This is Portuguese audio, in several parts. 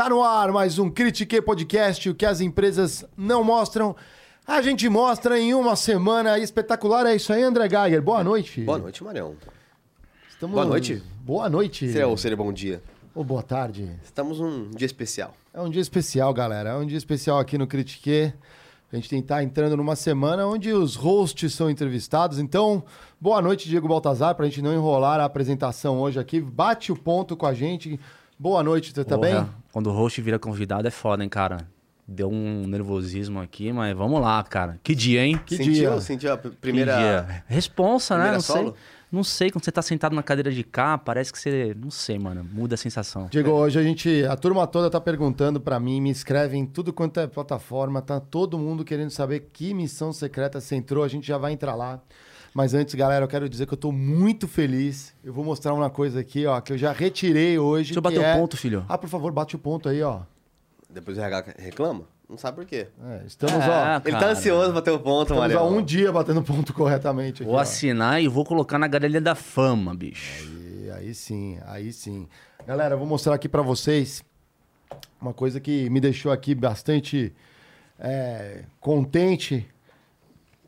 Tá no ar mais um Critique Podcast, o que as empresas não mostram. A gente mostra em uma semana espetacular. É isso aí, André Geiger. Boa noite. Boa noite, Marião. Estamos... Boa noite. Boa noite. Seria ou seria bom dia? Ou boa tarde. Estamos num dia especial. É um dia especial, galera. É um dia especial aqui no Critique. A gente tem que estar entrando numa semana onde os hosts são entrevistados. Então, boa noite, Diego Baltazar, para a gente não enrolar a apresentação hoje aqui. Bate o ponto com a gente. Boa noite, você tá Porra, bem? Quando o host vira convidado é foda, hein, cara? Deu um nervosismo aqui, mas vamos lá, cara. Que dia, hein? Que sentiu, dia? sentiu a primeira. dia. Responsa, né? primeira Não solo? sei. Não sei, quando você tá sentado na cadeira de cá, parece que você. Não sei, mano. Muda a sensação. Diego, hoje a gente, a turma toda tá perguntando para mim, me escreve em tudo quanto é plataforma, tá todo mundo querendo saber que missão secreta você entrou, a gente já vai entrar lá. Mas antes, galera, eu quero dizer que eu tô muito feliz. Eu vou mostrar uma coisa aqui, ó, que eu já retirei hoje. Deixa eu bater o é- ponto, filho. Ah, por favor, bate o ponto aí, ó. Depois o RH reclama? Não sabe por quê. É, estamos, É, ó. Ele tá ansioso pra ter o ponto, Estamos há um dia batendo ponto corretamente aqui, Vou ó. assinar e vou colocar na galeria da fama, bicho. E aí sim, aí sim. Galera, eu vou mostrar aqui pra vocês uma coisa que me deixou aqui bastante é, contente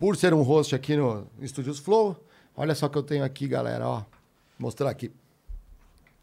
por ser um host aqui no Studios Flow. Olha só o que eu tenho aqui, galera, ó. Vou mostrar aqui.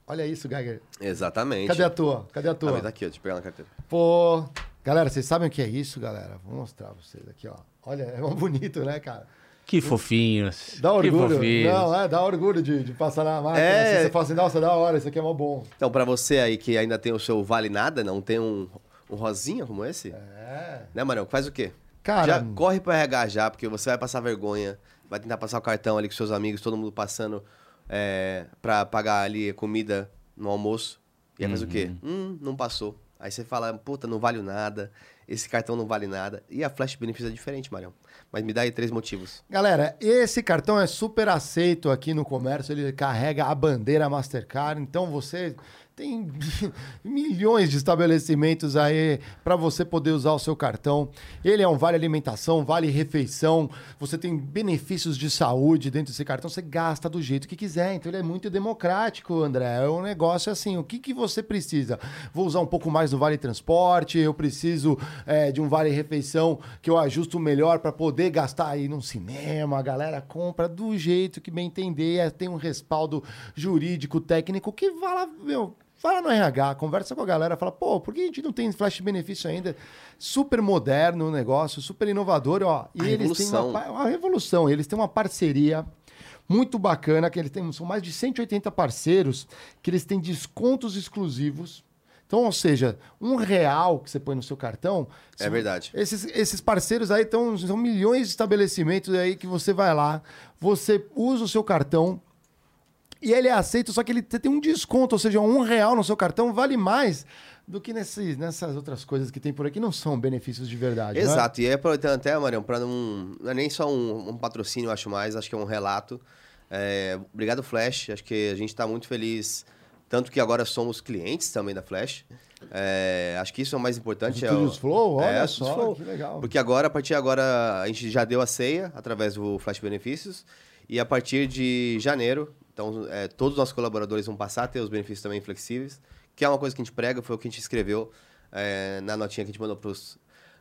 Olha isso, Geiger. Exatamente. Cadê a tua? Cadê a Ah, tua? mas tá aqui, ó, deixa eu pegar na carteira. Pô, galera, vocês sabem o que é isso, galera? Vou mostrar pra vocês aqui, ó. Olha, é um bonito, né, cara? Que fofinhos. Dá Que orgulho. fofinhos. Não, é, dá orgulho de, de passar na máquina. É. assim, você fala assim, nossa, da hora, isso aqui é mó bom. Então, pra você aí que ainda tem o seu Vale Nada, não tem um, um rosinha como esse? É. Né, Marião? Faz o quê? Cara, Já corre pro RH já, porque você vai passar vergonha. Vai tentar passar o cartão ali com seus amigos, todo mundo passando é, pra pagar ali comida no almoço. E aí faz o quê? Hum, não passou. Aí você fala, puta, não vale nada. Esse cartão não vale nada. E a Flash Benefício é diferente, Marião. Mas me dá aí três motivos. Galera, esse cartão é super aceito aqui no comércio, ele carrega a bandeira Mastercard, então você tem milhões de estabelecimentos aí para você poder usar o seu cartão. Ele é um vale alimentação, vale refeição, você tem benefícios de saúde dentro desse cartão, você gasta do jeito que quiser, então ele é muito democrático, André. É um negócio assim, o que, que você precisa? Vou usar um pouco mais do vale transporte, eu preciso é, de um vale refeição que eu ajusto melhor para poder gastar aí num cinema, a galera compra do jeito que bem entender, é, tem um respaldo jurídico, técnico que fala, meu, Fala no RH, conversa com a galera, fala, pô, por que a gente não tem flash benefício ainda? Super moderno o negócio, super inovador, ó. E A eles têm uma, revolução. pa- uma revolução, eles têm uma parceria muito bacana, que eles têm, são mais de 180 parceiros, que eles têm descontos exclusivos. Então, ou seja, um real que você põe no seu cartão. É são- verdade. Esses, esses parceiros aí estão, são milhões de estabelecimentos aí que você vai lá, você usa o seu cartão, e ele é aceito, só que ele tem um desconto, ou seja, um real no seu cartão vale mais do que nessas outras coisas que tem por aqui, não são benefícios de verdade. né? Exato, e é aproveitando até, Marião, para não. Não é nem só um, um patrocínio, acho mais, acho que é um relato. É, obrigado, Flash. Acho que a gente está muito feliz, tanto que agora somos clientes também da Flash. É, acho que isso é o mais importante. é o- Flow, olha é, só, Flow. que legal. Porque agora, a partir de agora, a gente já deu a ceia através do Flash Benefícios. E a partir de janeiro, então, é, todos os nossos colaboradores vão passar a ter os benefícios também flexíveis, que é uma coisa que a gente prega, foi o que a gente escreveu é, na notinha que a gente mandou para os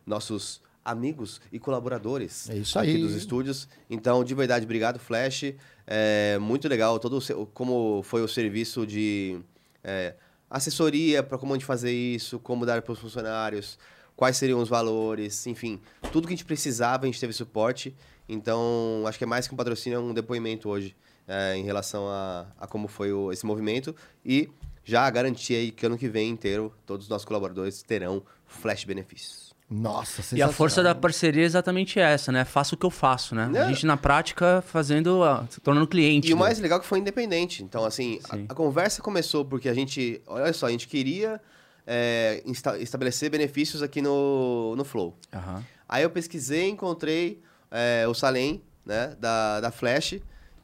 nossos amigos e colaboradores É aqui dos estúdios. Então, de verdade, obrigado, Flash. É muito legal todo o seu- como foi o serviço de é, assessoria para como a gente fazer isso, como dar para os funcionários, quais seriam os valores, enfim, tudo que a gente precisava, a gente teve suporte. Então, acho que é mais que um patrocínio, é um depoimento hoje é, em relação a, a como foi o- esse movimento. E já garanti aí que ano que vem inteiro, todos os nossos colaboradores terão flash benefícios. Nossa, E a força da parceria é exatamente essa, né? Faça o que eu faço, né? Né? A gente na prática fazendo, ah, se tornando cliente. E o né? mais legal é que foi independente. Então, assim, a, a conversa começou porque a gente, olha só, a gente queria é, insta- estabelecer benefícios aqui no, no Flow. Aham. Aí eu pesquisei, encontrei é, o Salem, né, da, da Flash,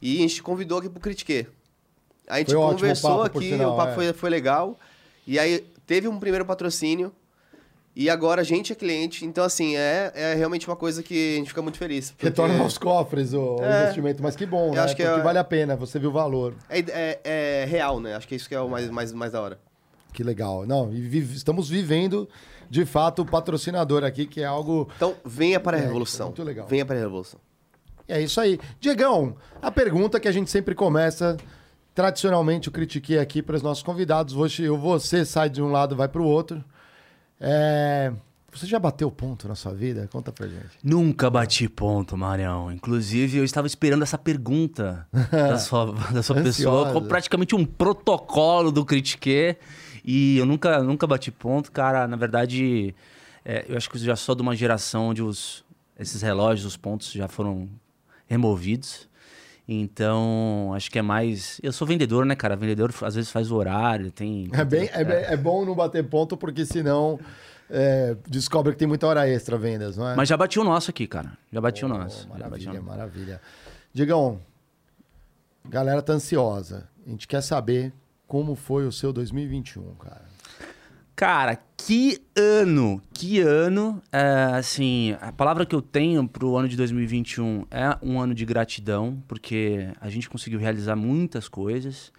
e a gente convidou aqui pro Critique. A gente Foi conversou papo, aqui, sinal, o papo é. foi, foi legal. E aí teve um primeiro patrocínio, e agora a gente é cliente. Então, assim, é, é realmente uma coisa que a gente fica muito feliz. porque Retorna aos cofres o, É. investimento, mas que bom, Eu né? acho que Porque é- vale a pena, você viu o valor. É, é- é real, né? Acho que isso que é o mais, mais, mais da hora. Que legal. Não, e estamos vivendo, de fato, o patrocinador aqui, que é algo. Então, venha para a É, revolução. muito legal. Venha para a revolução. É isso aí. Diegão, a pergunta que a gente sempre começa, tradicionalmente, eu critiquei aqui para os nossos convidados. Você, você sai de um lado, vai para o outro. É, Você já bateu ponto na sua vida? Conta pra gente. Nunca bati ponto, Marião. Inclusive, eu estava esperando essa pergunta da sua, da sua pessoa, praticamente um protocolo do Critique. E eu nunca, nunca bati ponto, cara. Na verdade, é, eu acho que eu já sou de uma geração onde os, esses relógios, os pontos já foram removidos. Então, acho que é mais. Eu sou vendedor, né, cara? Vendedor às vezes faz o horário, tem. É, bem, é, bem- é bom não bater ponto, porque senão é, descobre que tem muita hora extra vendas, não é? Mas já bati o nosso aqui, cara. Já bati o Oh, nosso. Bati o Maravilha, nosso. maravilha. Digão, galera tá ansiosa. A gente quer saber como foi o seu 2021, cara. Cara, que ano! Que ano! É, assim, a palavra que eu tenho pro ano de 2021 é um ano de gratidão, porque a gente conseguiu realizar muitas coisas.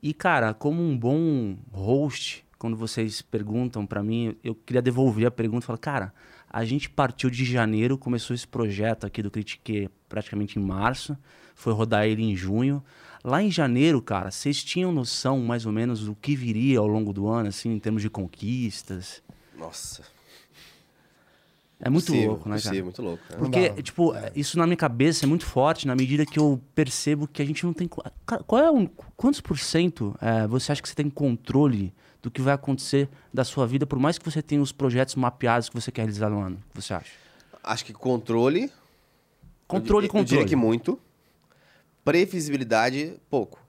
E, cara, como um bom host, quando vocês perguntam pra mim, eu queria devolver a pergunta e falar, cara, a gente partiu de janeiro, começou esse projeto aqui do Critique praticamente em março, foi rodar ele em junho. Lá em janeiro, cara, vocês tinham noção mais ou menos do que viria ao longo do ano, assim, em termos de conquistas? Nossa. É muito Possível, louco, né, possível, cara? muito louco. né? Porque, dá, tipo, isso na minha cabeça é muito forte na medida que eu percebo que a gente não tem. Cara, Qual é um, quantos por cento é, você acha que você tem controle do que vai acontecer da sua vida, por mais que você tenha os projetos mapeados que você quer realizar no ano? O que você acha? Acho que controle. Controle, eu, controle. Eu diria que muito. Previsibilidade, pouco.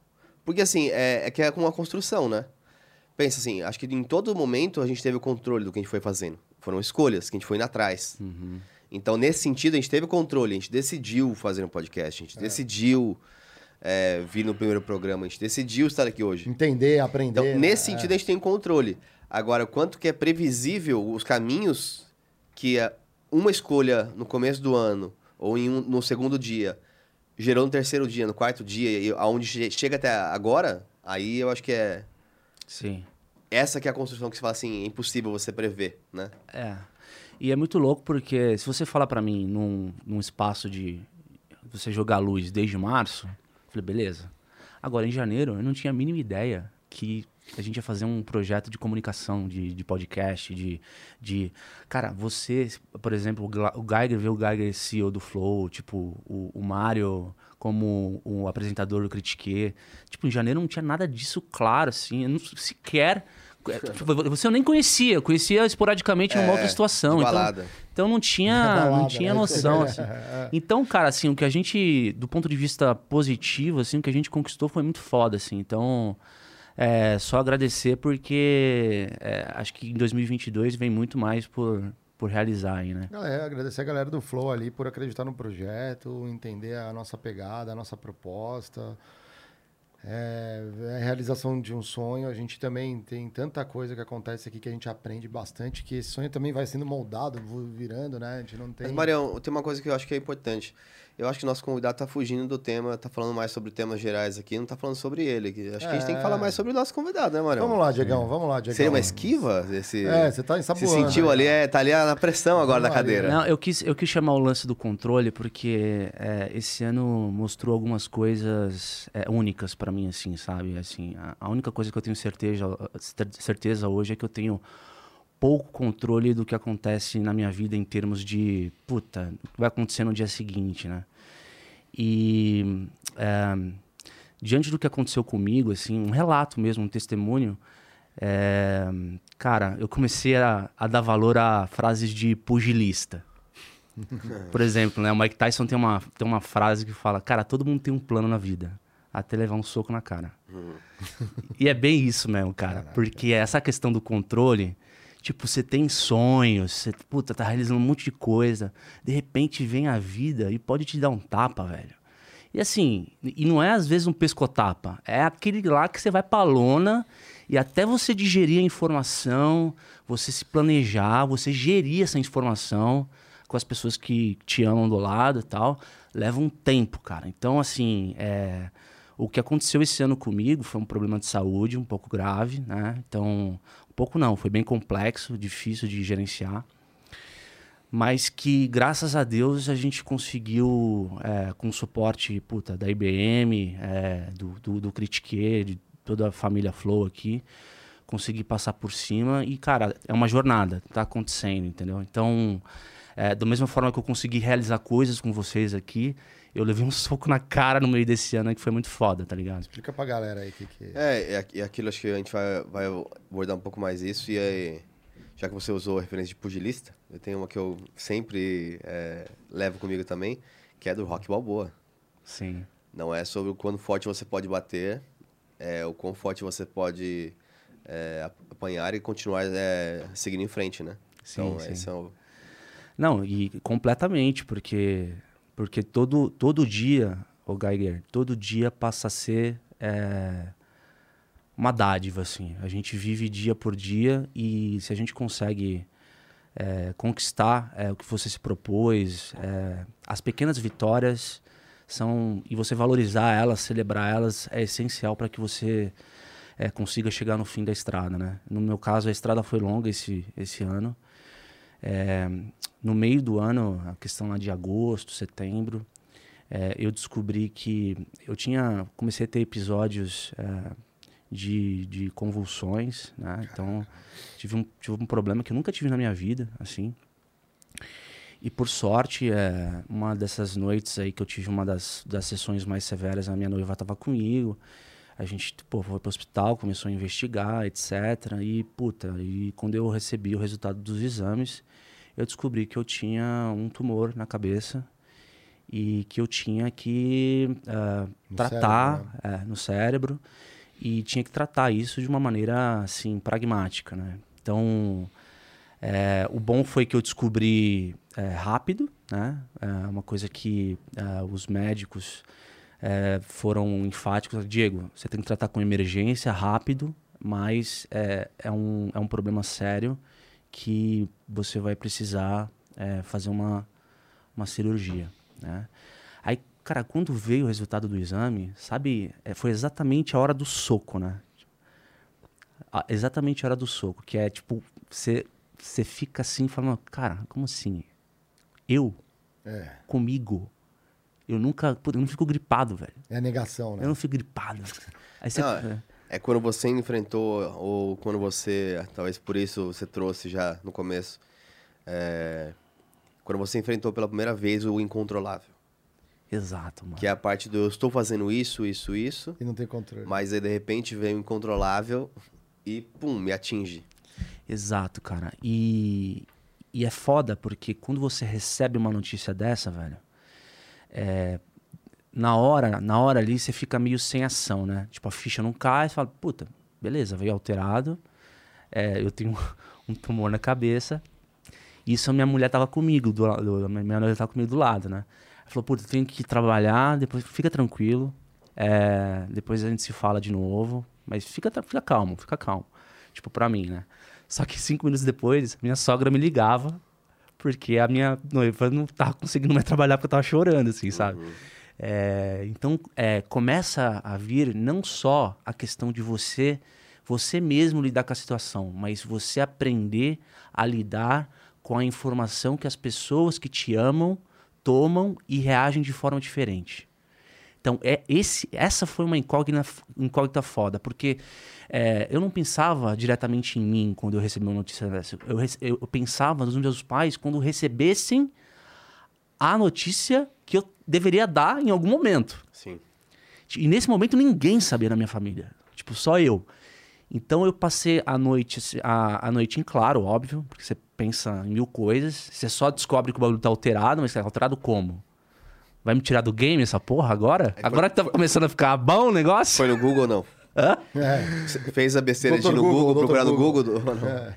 Porque assim, é, é que é com uma construção, né? Pensa assim, acho que em todo momento a gente teve o controle do que a gente foi fazendo. Foram escolhas que a gente foi indo atrás. Uhum. Então, nesse sentido, a gente teve o controle, a gente decidiu fazer um podcast, a gente decidiu é, vir no primeiro programa, a gente decidiu estar aqui hoje. Entender, aprender. Então, né? nesse sentido, a gente tem controle. Agora, o quanto que é previsível os caminhos que é uma escolha no começo do ano ou em um- no segundo dia gerou no terceiro dia, no quarto dia, e aonde che- chega até agora, aí eu acho que é Sim. essa que é a construção que você fala assim, é impossível você prever, né? É. E é muito louco porque se você falar pra mim num, num espaço de você jogar luz desde março, eu falei, beleza. Agora, em janeiro, eu não tinha a mínima ideia que a gente ia fazer um projeto de comunicação, de, de podcast, de, de... Cara, você, por exemplo, o Geiger vê o Geiger CEO do Flow, tipo, o, o Mário como o apresentador do Critique. Tipo, em janeiro não tinha nada disso claro, assim. Eu não sequer... Tipo, Você eu nem conhecia, eu conhecia esporadicamente em uma É, outra situação. de então- então não tinha, Balada, não tinha né? noção, assim. Então, cara, assim, o que a gente, do ponto de vista positivo, assim, o que a gente conquistou foi muito foda, assim. Então, é só agradecer porque é, acho que em 2022 vem muito mais por, por realizar aí, né? Galera, agradecer a galera do Flow ali por acreditar no projeto, entender a nossa pegada, a nossa proposta. É, é a realização de um sonho. A gente também tem tanta coisa que acontece aqui que a gente aprende bastante, que esse sonho também vai sendo moldado, virando, né? A gente não tem. Mas, Marião, tem uma coisa que eu acho que é importante. Eu acho que o nosso convidado tá fugindo do tema, tá falando mais sobre temas gerais aqui, não tá falando sobre ele. que Acho que a gente tem que É. falar mais sobre o nosso convidado, né, Marião? Vamos lá, Diegão, vamos lá, Diegão. Seria uma esquiva? Esse... É, você tá Se ensaboando. sentiu ali, é, tá ali na pressão agora da cadeira. Não, eu quis, eu quis chamar o lance do controle porque é, esse ano mostrou algumas coisas é, únicas pra mim, assim, sabe? Assim, a, a única coisa que eu tenho certeza, certeza hoje é que eu tenho pouco controle do que acontece na minha vida em termos de, puta, o que vai acontecer no dia seguinte, né? E é, diante do que aconteceu comigo, assim, um relato mesmo, um testemunho, é, cara, eu comecei a, a dar valor a frases de pugilista. Por exemplo, né, o Mike Tyson tem uma, tem uma frase que fala, cara, todo mundo tem um plano na vida, até levar um soco na cara. E é bem isso mesmo, cara. Porque essa questão do controle, tipo, você tem sonhos, você, puta, tá realizando um monte de coisa. De repente vem a vida e pode te dar um tapa, velho. E assim, e não é às vezes um pescotapa, é aquele lá que você vai pra lona e até você digerir a informação, você se planejar, você gerir essa informação com as pessoas que te amam do lado e tal, leva um tempo, cara. Então, assim, é, O que aconteceu esse ano comigo foi um problema de saúde um pouco grave, né? Então, pouco não, foi bem complexo, difícil de gerenciar. Mas que, graças a Deus, a gente conseguiu, é, com suporte puta, da IBM, é, do, do, do Critique, de toda a família Flow aqui, conseguir passar por cima. E, cara, é uma jornada, tá acontecendo, entendeu? Então, é, da mesma forma que eu consegui realizar coisas com vocês aqui, eu levei um soco na cara no meio desse ano que foi muito foda, tá ligado? Explica pra galera aí o que, que é. É, e aquilo acho que a gente vai, vai abordar um pouco mais isso. E aí, já que você usou a referência de pugilista, eu tenho uma que eu sempre é, levo comigo também, que é do Rock Balboa. Sim. Não é sobre o quão forte você pode bater, é o quão forte você pode é, apanhar e continuar é, seguindo em frente, né? Sim, então, sim. esse é o... Não, e completamente, porque porque todo, todo dia, o Geiger, todo dia passa a ser é, uma dádiva, assim. A gente vive dia por dia e se a gente consegue é, conquistar é, o que você se propôs, é, as pequenas vitórias são e você valorizar elas, celebrar elas é essencial para que você é, consiga chegar no fim da estrada, né? No meu caso, a estrada foi longa esse esse ano. É, no meio do ano, a questão lá de agosto, setembro, é, eu descobri que eu tinha comecei a ter episódios é, de, de convulsões, né? Então tive um, tive um problema que eu nunca tive na minha vida, assim. E por sorte, é, uma dessas noites aí que eu tive uma das, das sessões mais severas, a minha noiva estava comigo. A gente pô, foi para o hospital, começou a investigar, etc. E, puta, e quando eu recebi o resultado dos exames, eu descobri que eu tinha um tumor na cabeça e que eu tinha que uh, no tratar cérebro, né? é, no cérebro e tinha que tratar isso de uma maneira assim pragmática, né? Então, é, o bom foi que eu descobri é, rápido, né? É uma coisa que é, os médicos é, foram enfáticos. Diego, você tem que tratar com emergência rápido, mas é, é, um, é um problema sério que você vai precisar é, fazer uma, uma cirurgia, né? Aí, cara, quando veio o resultado do exame, sabe, é, foi exatamente a hora do soco, né? exatamente a hora do soco, que é tipo, você, você fica assim falando, cara, como assim? Eu? É. Comigo? Eu nunca, eu não fico gripado, velho. É a negação, né? Eu não fico gripado. Aí você, não, é. Quando você enfrentou, ou quando você, talvez por isso você trouxe já no começo, é, quando você enfrentou pela primeira vez o incontrolável. Exato, mano. Que é a parte do eu estou fazendo isso, isso, isso. E não tem controle. Mas aí de repente vem o incontrolável e pum, me atinge. Exato, cara. E, e é foda porque quando você recebe uma notícia dessa, velho, é, na hora, na hora ali você fica meio sem ação, né? Tipo, a ficha não cai, você fala, puta, beleza, veio alterado. É, eu tenho um tumor na cabeça. Isso a minha mulher tava comigo, do, do, minha mulher tava comigo do lado, né? Ela falou, puta, tenho que trabalhar, depois fica tranquilo. É, depois a gente se fala de novo. Mas fica, fica calmo, fica calmo. Tipo, pra mim, né? Só que cinco minutos depois, minha sogra me ligava, porque a minha noiva não tava conseguindo mais trabalhar porque eu tava chorando, assim, sabe? É, então, é, começa a vir não só a questão de você, você mesmo lidar com a situação, mas você aprender a lidar com a informação que as pessoas que te amam tomam e reagem de forma diferente. Então, é esse, essa foi uma incógnita, incógnita foda, porque é, eu não pensava diretamente em mim quando eu recebi uma notícia dessa. Eu, eu, eu pensava nos meus pais quando recebessem a notícia que eu deveria dar em algum momento. Sim. E nesse momento ninguém sabia na minha família. Tipo, só eu. Então eu passei a noite, a, a noite em claro, óbvio, porque você pensa em mil coisas. Você só descobre que o bagulho tá alterado, mas tá alterado como? Vai me tirar do game essa porra agora? É, agora que tá começando a ficar bom o negócio? Foi no Google não? Hã? É. Fez a besteira de ir no Google, Google procurar no Google? Google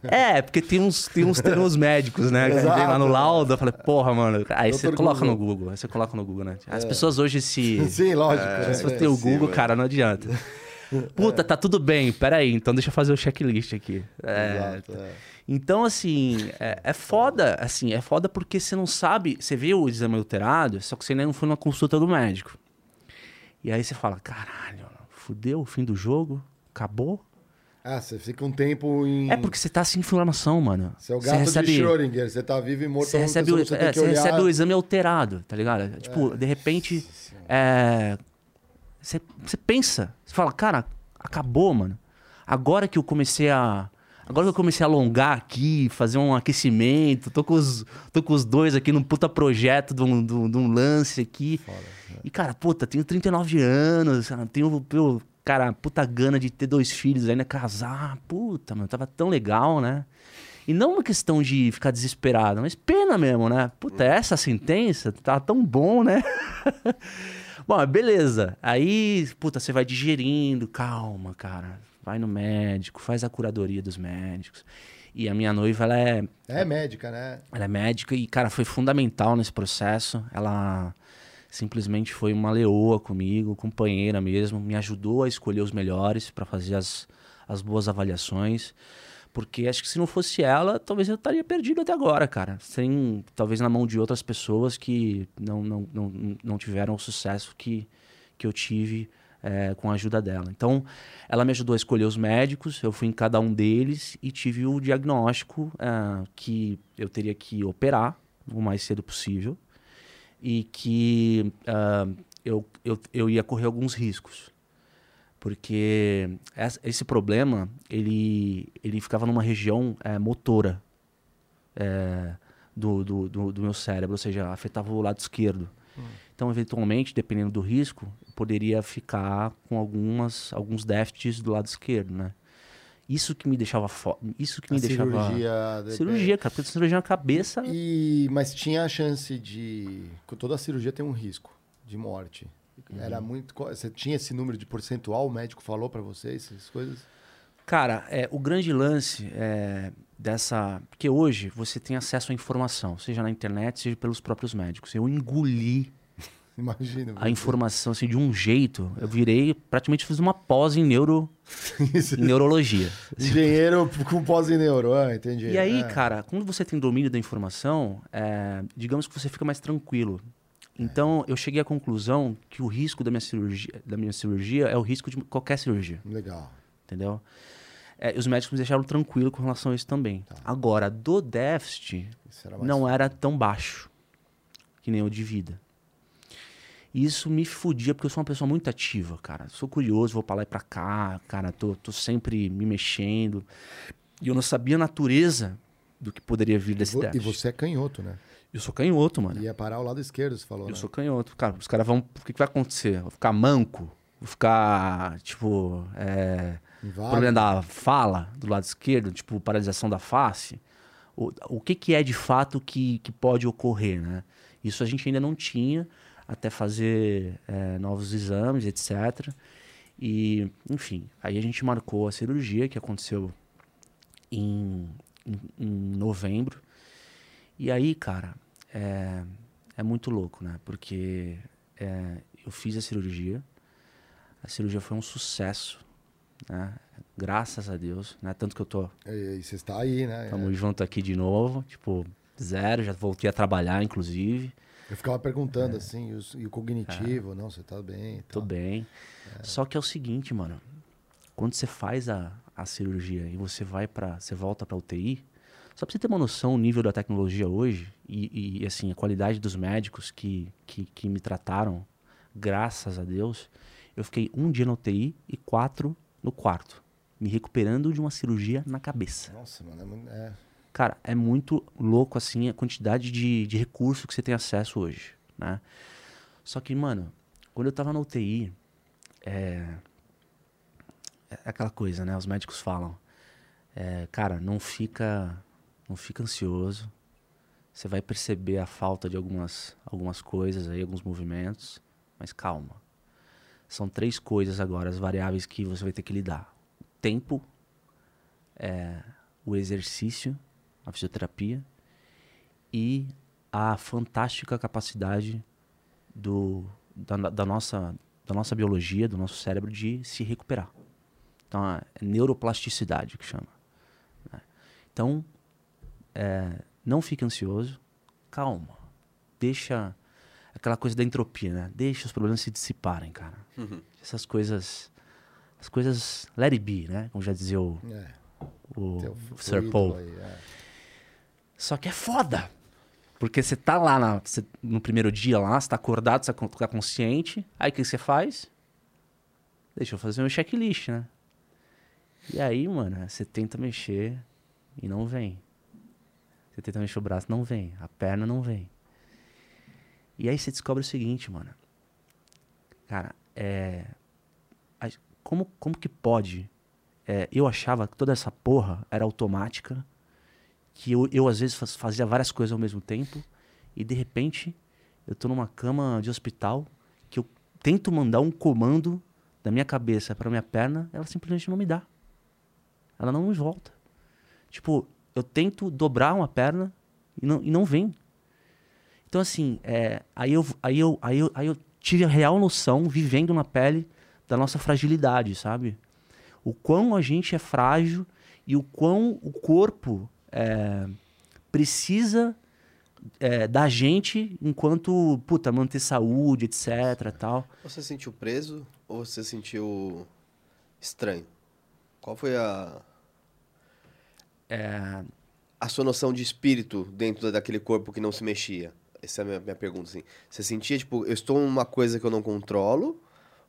é. é, porque tem uns, tem uns termos médicos, né? Que vem lá no laudo, eu falei, porra, mano. Aí Doutor você coloca Google. no Google, aí você coloca no Google, né? As é. pessoas hoje se. Sim, lógico. É, se você tem o Google, sim, cara, não adianta. Puta, tá tudo bem, peraí, então deixa eu fazer o checklist aqui. É, Exato, é. Então, assim, é, é, foda, assim, é foda porque você não sabe, você vê o exame alterado, só que você ainda não foi numa consulta do médico. E aí você fala, caralho, fudeu o fim do jogo, acabou. Ah, você fica um tempo em. É porque você tá sem informação, mano. Você é o gato recebe, de Schrödinger, você tá vivo e morto. Você mesmo recebe, o, você é, você recebe o exame alterado, tá ligado? Tipo, de repente, é, você, você pensa, você fala, cara, acabou, mano. Agora que eu comecei a. Agora que eu comecei a alongar aqui, fazer um aquecimento, tô com os, tô com os dois aqui num puta projeto de um, de um- de um lance aqui. E, cara, puta, tenho 39 anos, tenho, tenho, cara, puta gana de ter dois filhos ainda, casar. Puta, mano, tava tão legal, né? E não uma questão de ficar desesperado, mas pena mesmo, né? Puta, essa sentença tá tão bom, né? bom, beleza. Aí, puta, você vai digerindo, calma, cara. Vai no médico, faz a curadoria dos médicos. E a minha noiva, ela é, É médica, né? ela é médica e, cara, foi fundamental nesse processo. Ela simplesmente foi uma leoa comigo, companheira mesmo, me ajudou a escolher os melhores para fazer as, as boas avaliações. Porque acho que se não fosse ela, talvez eu estaria perdido até agora, cara. Sem, talvez na mão de outras pessoas que não, não, não, não tiveram o sucesso que, que eu tive eh, com a ajuda dela. Então, ela me ajudou a escolher os médicos, eu fui em cada um deles e tive o diagnóstico ah, que eu teria que operar o mais cedo possível e que ah, eu, eu, eu ia correr alguns riscos. Porque essa- esse problema, ele, ele ficava numa região eh, motora eh, do, do, do, do meu cérebro, ou seja, afetava o lado esquerdo. Então, eventualmente, dependendo do risco, poderia ficar com algumas, alguns déficits do lado esquerdo, né? Isso que me deixava fo... Isso que me A deixava... cirurgia. Cirurgia, cara, porque cirurgia na cabeça... E, mas tinha a chance de. Toda cirurgia tem um risco de morte. Era Uhum. muito. co- Você tinha esse número de percentual? O médico falou pra você essas coisas? Cara, é, o grande lance é, dessa. Porque hoje você tem acesso à informação, seja na internet, seja pelos próprios médicos. Eu engoli Imagina. a informação assim, de um jeito. Eu virei, praticamente fiz uma pós em, neuro, em neurologia. Engenheiro com pós em neuro, ah, entendi. E aí, É. cara, quando você tem domínio da informação, é, digamos que você fica mais tranquilo. Então, eu cheguei à conclusão que o risco da minha cirurgia, da minha cirurgia é o risco de qualquer cirurgia. Legal. entendeu? É, os médicos me deixaram tranquilo com relação a isso também. Agora, do déficit, era não era tão baixo que nem o de vida. E isso me fudia, porque eu sou uma pessoa muito ativa, cara. Sou curioso, vou pra lá e pra cá, cara, tô, tô sempre me mexendo. E eu não sabia a natureza do que poderia vir desse Vo- E você é canhoto, né? Eu sou canhoto, mano. Ia parar ao lado esquerdo, você falou. Eu né? sou canhoto. Cara, os caras vão. O que, que vai acontecer? Vou ficar manco? Vou ficar, tipo. É... Inválido. problema da fala do lado esquerdo, tipo paralisação da face, o, o que, que é de fato que, que pode ocorrer, né? Isso a gente ainda não tinha até fazer é, novos exames, etc. E, enfim, aí a gente marcou a cirurgia que aconteceu em, em, em novembro. E aí, cara, é, é muito louco, né? Porque é, eu fiz a cirurgia, a cirurgia foi um sucesso, né? Graças a Deus, né? Tanto que eu tô, E, e você está aí, né? tamo junto aqui de novo, tipo, zero, já voltei a trabalhar, inclusive. Eu ficava perguntando assim, e, os- e o cognitivo, não, você tá bem. e Tô bem. Só que é o seguinte, mano. Quando você faz a, a cirurgia e você vai para, você volta pra UTI, só pra você ter uma noção o nível da tecnologia hoje e, e, assim, a qualidade dos médicos que, que, que me trataram, graças a Deus, eu fiquei um dia na UTI e quatro no quarto, me recuperando de uma cirurgia na cabeça. Nossa, mano, é muito- é, Cara, é muito louco, assim, a quantidade de, de recurso que você tem acesso hoje, né? Só que, mano, quando eu tava na UTI, é... é aquela coisa, né? Os médicos falam, é, cara, não fica, não fica ansioso. Você vai perceber a falta de algumas, algumas coisas aí, alguns movimentos, mas calma. São três coisas agora, as variáveis que você vai ter que lidar. Tempo, é, o exercício, a fisioterapia e a fantástica capacidade do, da, da nossa, da nossa biologia, do nosso cérebro de se recuperar. Então, é neuroplasticidade que chama. né? Então, é, não fique ansioso, calma. Deixa. aquela coisa da entropia, né? Deixa os problemas se dissiparem, cara. Essas coisas. As coisas. Let it be, né? Como já dizia o, É, o teu Sir Paul. aí, é. Só que é foda. Porque você tá lá na- no primeiro dia lá, você tá acordado, você tá consciente. Aí o que você faz? Deixa eu fazer um checklist, né? E aí, mano, você tenta mexer e não vem. Você tenta mexer o braço, não vem. A perna não vem. E aí você descobre o seguinte, mano. Cara, é. Como, como que pode? É, eu achava que toda essa porra era automática que eu, eu às vezes faz- fazia várias coisas ao mesmo tempo e de repente eu tô numa cama de hospital que eu tento mandar um comando da minha cabeça para minha perna, ela simplesmente não me dá. Ela não me volta. Tipo, eu tento dobrar uma perna e não, e não vem. Então assim, é, aí, eu, aí, eu, aí, eu, aí eu tive a real noção, vivendo na pele, da nossa fragilidade, sabe? O quão a gente é frágil e o quão o corpo é, precisa é, da gente enquanto, puta, manter saúde, etc, tal. Você se sentiu preso ou você se sentiu estranho? Qual foi a. É, A sua noção de espírito dentro daquele corpo que não se mexia? Essa é a minha, minha pergunta, assim. Você sentia, tipo, eu estou numa coisa que eu não controlo?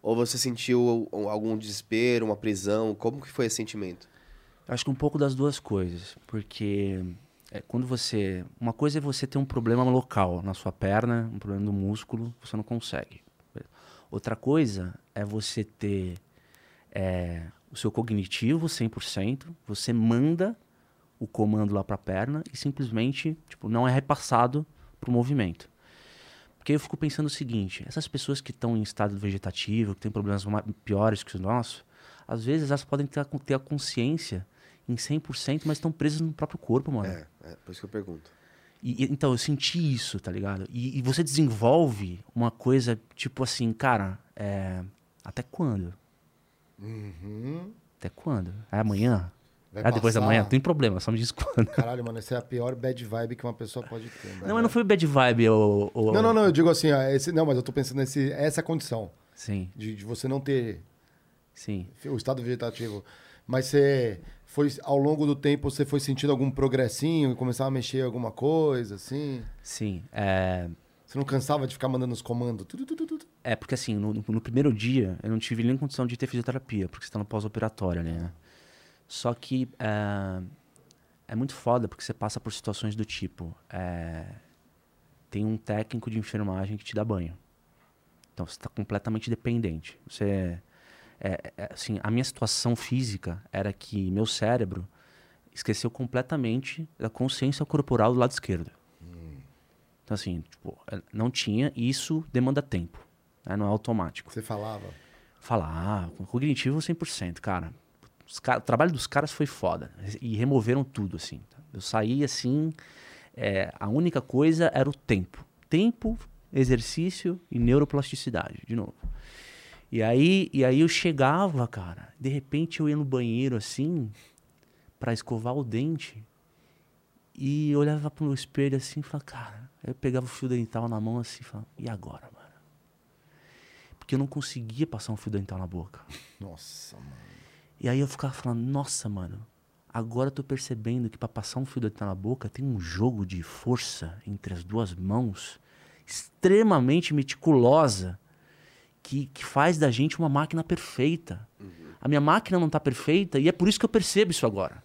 Ou você sentiu algum desespero, uma prisão? Como que foi esse sentimento? Acho que um pouco das duas coisas, porque é, quando você. Uma coisa é você ter um problema local na sua perna, um problema no músculo, você não consegue. Outra coisa é você ter é, o seu cognitivo 100%, você manda o comando lá para a perna e simplesmente tipo, não é repassado para o movimento. Porque eu fico pensando o seguinte: essas pessoas que estão em estado vegetativo, que têm problemas ma- piores que os nossos, às vezes elas podem ter a, ter a consciência em 100%, mas estão presas no próprio corpo, mano. É, é, por isso que eu pergunto. E, então, eu senti isso, tá ligado? E, e você desenvolve uma coisa, tipo assim, cara, é, até quando? Uhum. Até quando? É amanhã? Vai ah, depois da passar. manhã? Tem problema, só me diz quando. Caralho, mano, essa é a pior bad vibe que uma pessoa pode ter. né? Não, mas não foi bad vibe, o. o- Não, não, não, eu digo assim, ó, esse, não, mas eu tô pensando nesse, essa condição Sim, de, de você não ter sim. o estado vegetativo. Mas você foi, ao longo do tempo, você foi sentindo algum progressinho, começava a mexer alguma coisa, assim? Sim. É, Você não cansava de ficar mandando os comandos? É porque assim, no, no primeiro dia eu não tive nem condição de ter fisioterapia, porque você tá no pós-operatório né? Só que é, é muito foda porque você passa por situações do tipo: é, tem um técnico de enfermagem que te dá banho. Então você está completamente dependente. Você, é, é, assim, a minha situação física era que meu cérebro esqueceu completamente da consciência corporal do lado esquerdo. Então assim, tipo, é, não tinha e isso demanda tempo, né? não é automático. Você falava. Falar, ah, cognitivo 100%, cara. Os ca- o trabalho dos caras foi foda. E removeram tudo, assim. Eu saí assim. é, a única coisa era o tempo. Tempo, exercício e neuroplasticidade, de novo. E aí, e aí eu chegava, cara. De repente eu ia no banheiro assim, pra escovar o dente. E eu olhava pro meu espelho assim e falava, cara. Aí eu pegava o fio dental na mão assim e falava, e agora, mano? Porque eu não conseguia passar um fio dental na boca. Nossa, mano. E aí eu ficava falando, nossa, mano, agora eu tô percebendo que pra passar um fio dental na boca tem um jogo de força entre as duas mãos extremamente meticulosa que, que faz da gente uma máquina perfeita. A minha máquina não tá perfeita e é por isso que eu percebo isso agora.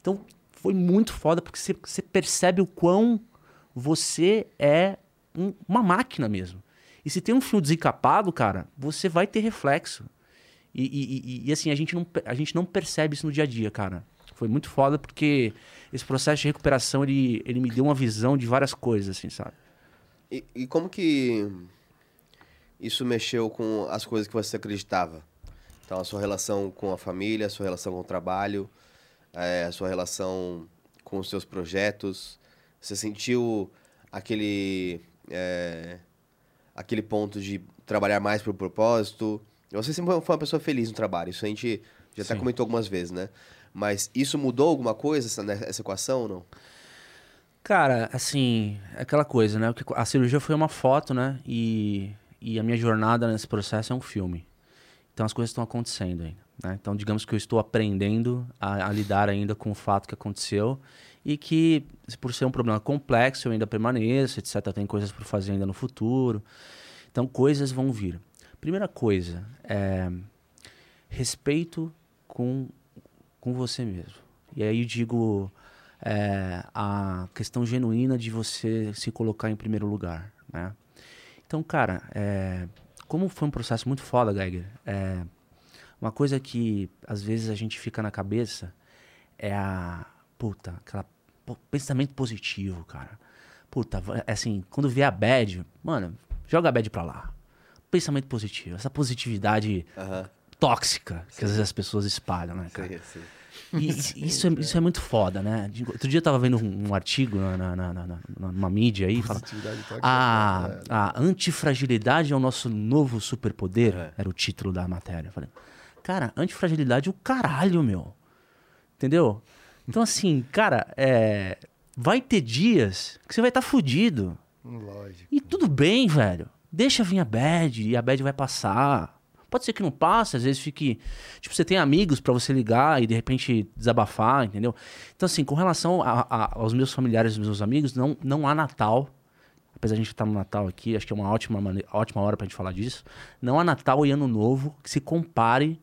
Então foi muito foda porque você, você percebe o quão você é um- uma máquina mesmo. E se tem um fio desencapado, cara, você vai ter reflexo. E, e- e- e, assim, a gente, não, a gente não percebe isso no dia a dia, cara. Foi muito foda porque esse processo de recuperação, ele, ele me deu uma visão de várias coisas, assim, sabe? E, e como que isso mexeu com as coisas que você acreditava? Então, a sua relação com a família, a sua relação com o trabalho, eh, a sua relação com os seus projetos. Você sentiu aquele, eh, aquele ponto de trabalhar mais por propósito? Você sempre foi uma pessoa feliz no trabalho, isso a gente já até Sim. comentou algumas vezes, né? Mas isso mudou alguma coisa, essa, essa equação ou não? Cara, assim, é aquela coisa, né? A cirurgia foi uma foto, né? E, e a minha jornada nesse processo é um filme. Então as coisas estão acontecendo ainda. Né? Então, digamos que eu estou aprendendo a, a, lidar ainda com o fato que aconteceu e que, por ser um problema complexo, eu ainda permaneço, etc. Tem coisas por fazer ainda no futuro. Então, coisas vão vir. Primeira coisa é respeito com, com você mesmo. E aí eu digo é, a questão genuína de você se colocar em primeiro lugar, né? Então, cara, é, como foi um processo muito foda, Geiger, é, uma coisa que às vezes a gente fica na cabeça é a. Puta, aquela. Pensamento positivo, cara. Puta, é assim, quando vier a bad, mano, joga a bad pra lá. Pensamento positivo, essa positividade tóxica que sim. às vezes as pessoas espalham, né, cara? Sim, sim. E isso é, isso é muito foda, né? Outro dia eu tava vendo um, um artigo na, na, na, numa mídia aí, fala, a, é. a antifragilidade é o nosso novo superpoder, é. era o título da matéria. Eu falei, cara, antifragilidade é o caralho, meu. Entendeu? Então, assim, cara, é, vai ter dias que você vai estar tá fudido. Lógico. E tudo bem, velho. Deixa vir a bad e a bad vai passar. Pode ser que não passe, às vezes fique. Tipo, você tem amigos para você ligar e de repente desabafar, entendeu? Então, assim, com relação a, a, aos meus familiares e meus amigos, não, não há Natal. Apesar de a gente estar tá no Natal aqui, acho que é uma ótima, maneira, ótima hora pra gente falar disso. Não há Natal e Ano Novo que se compare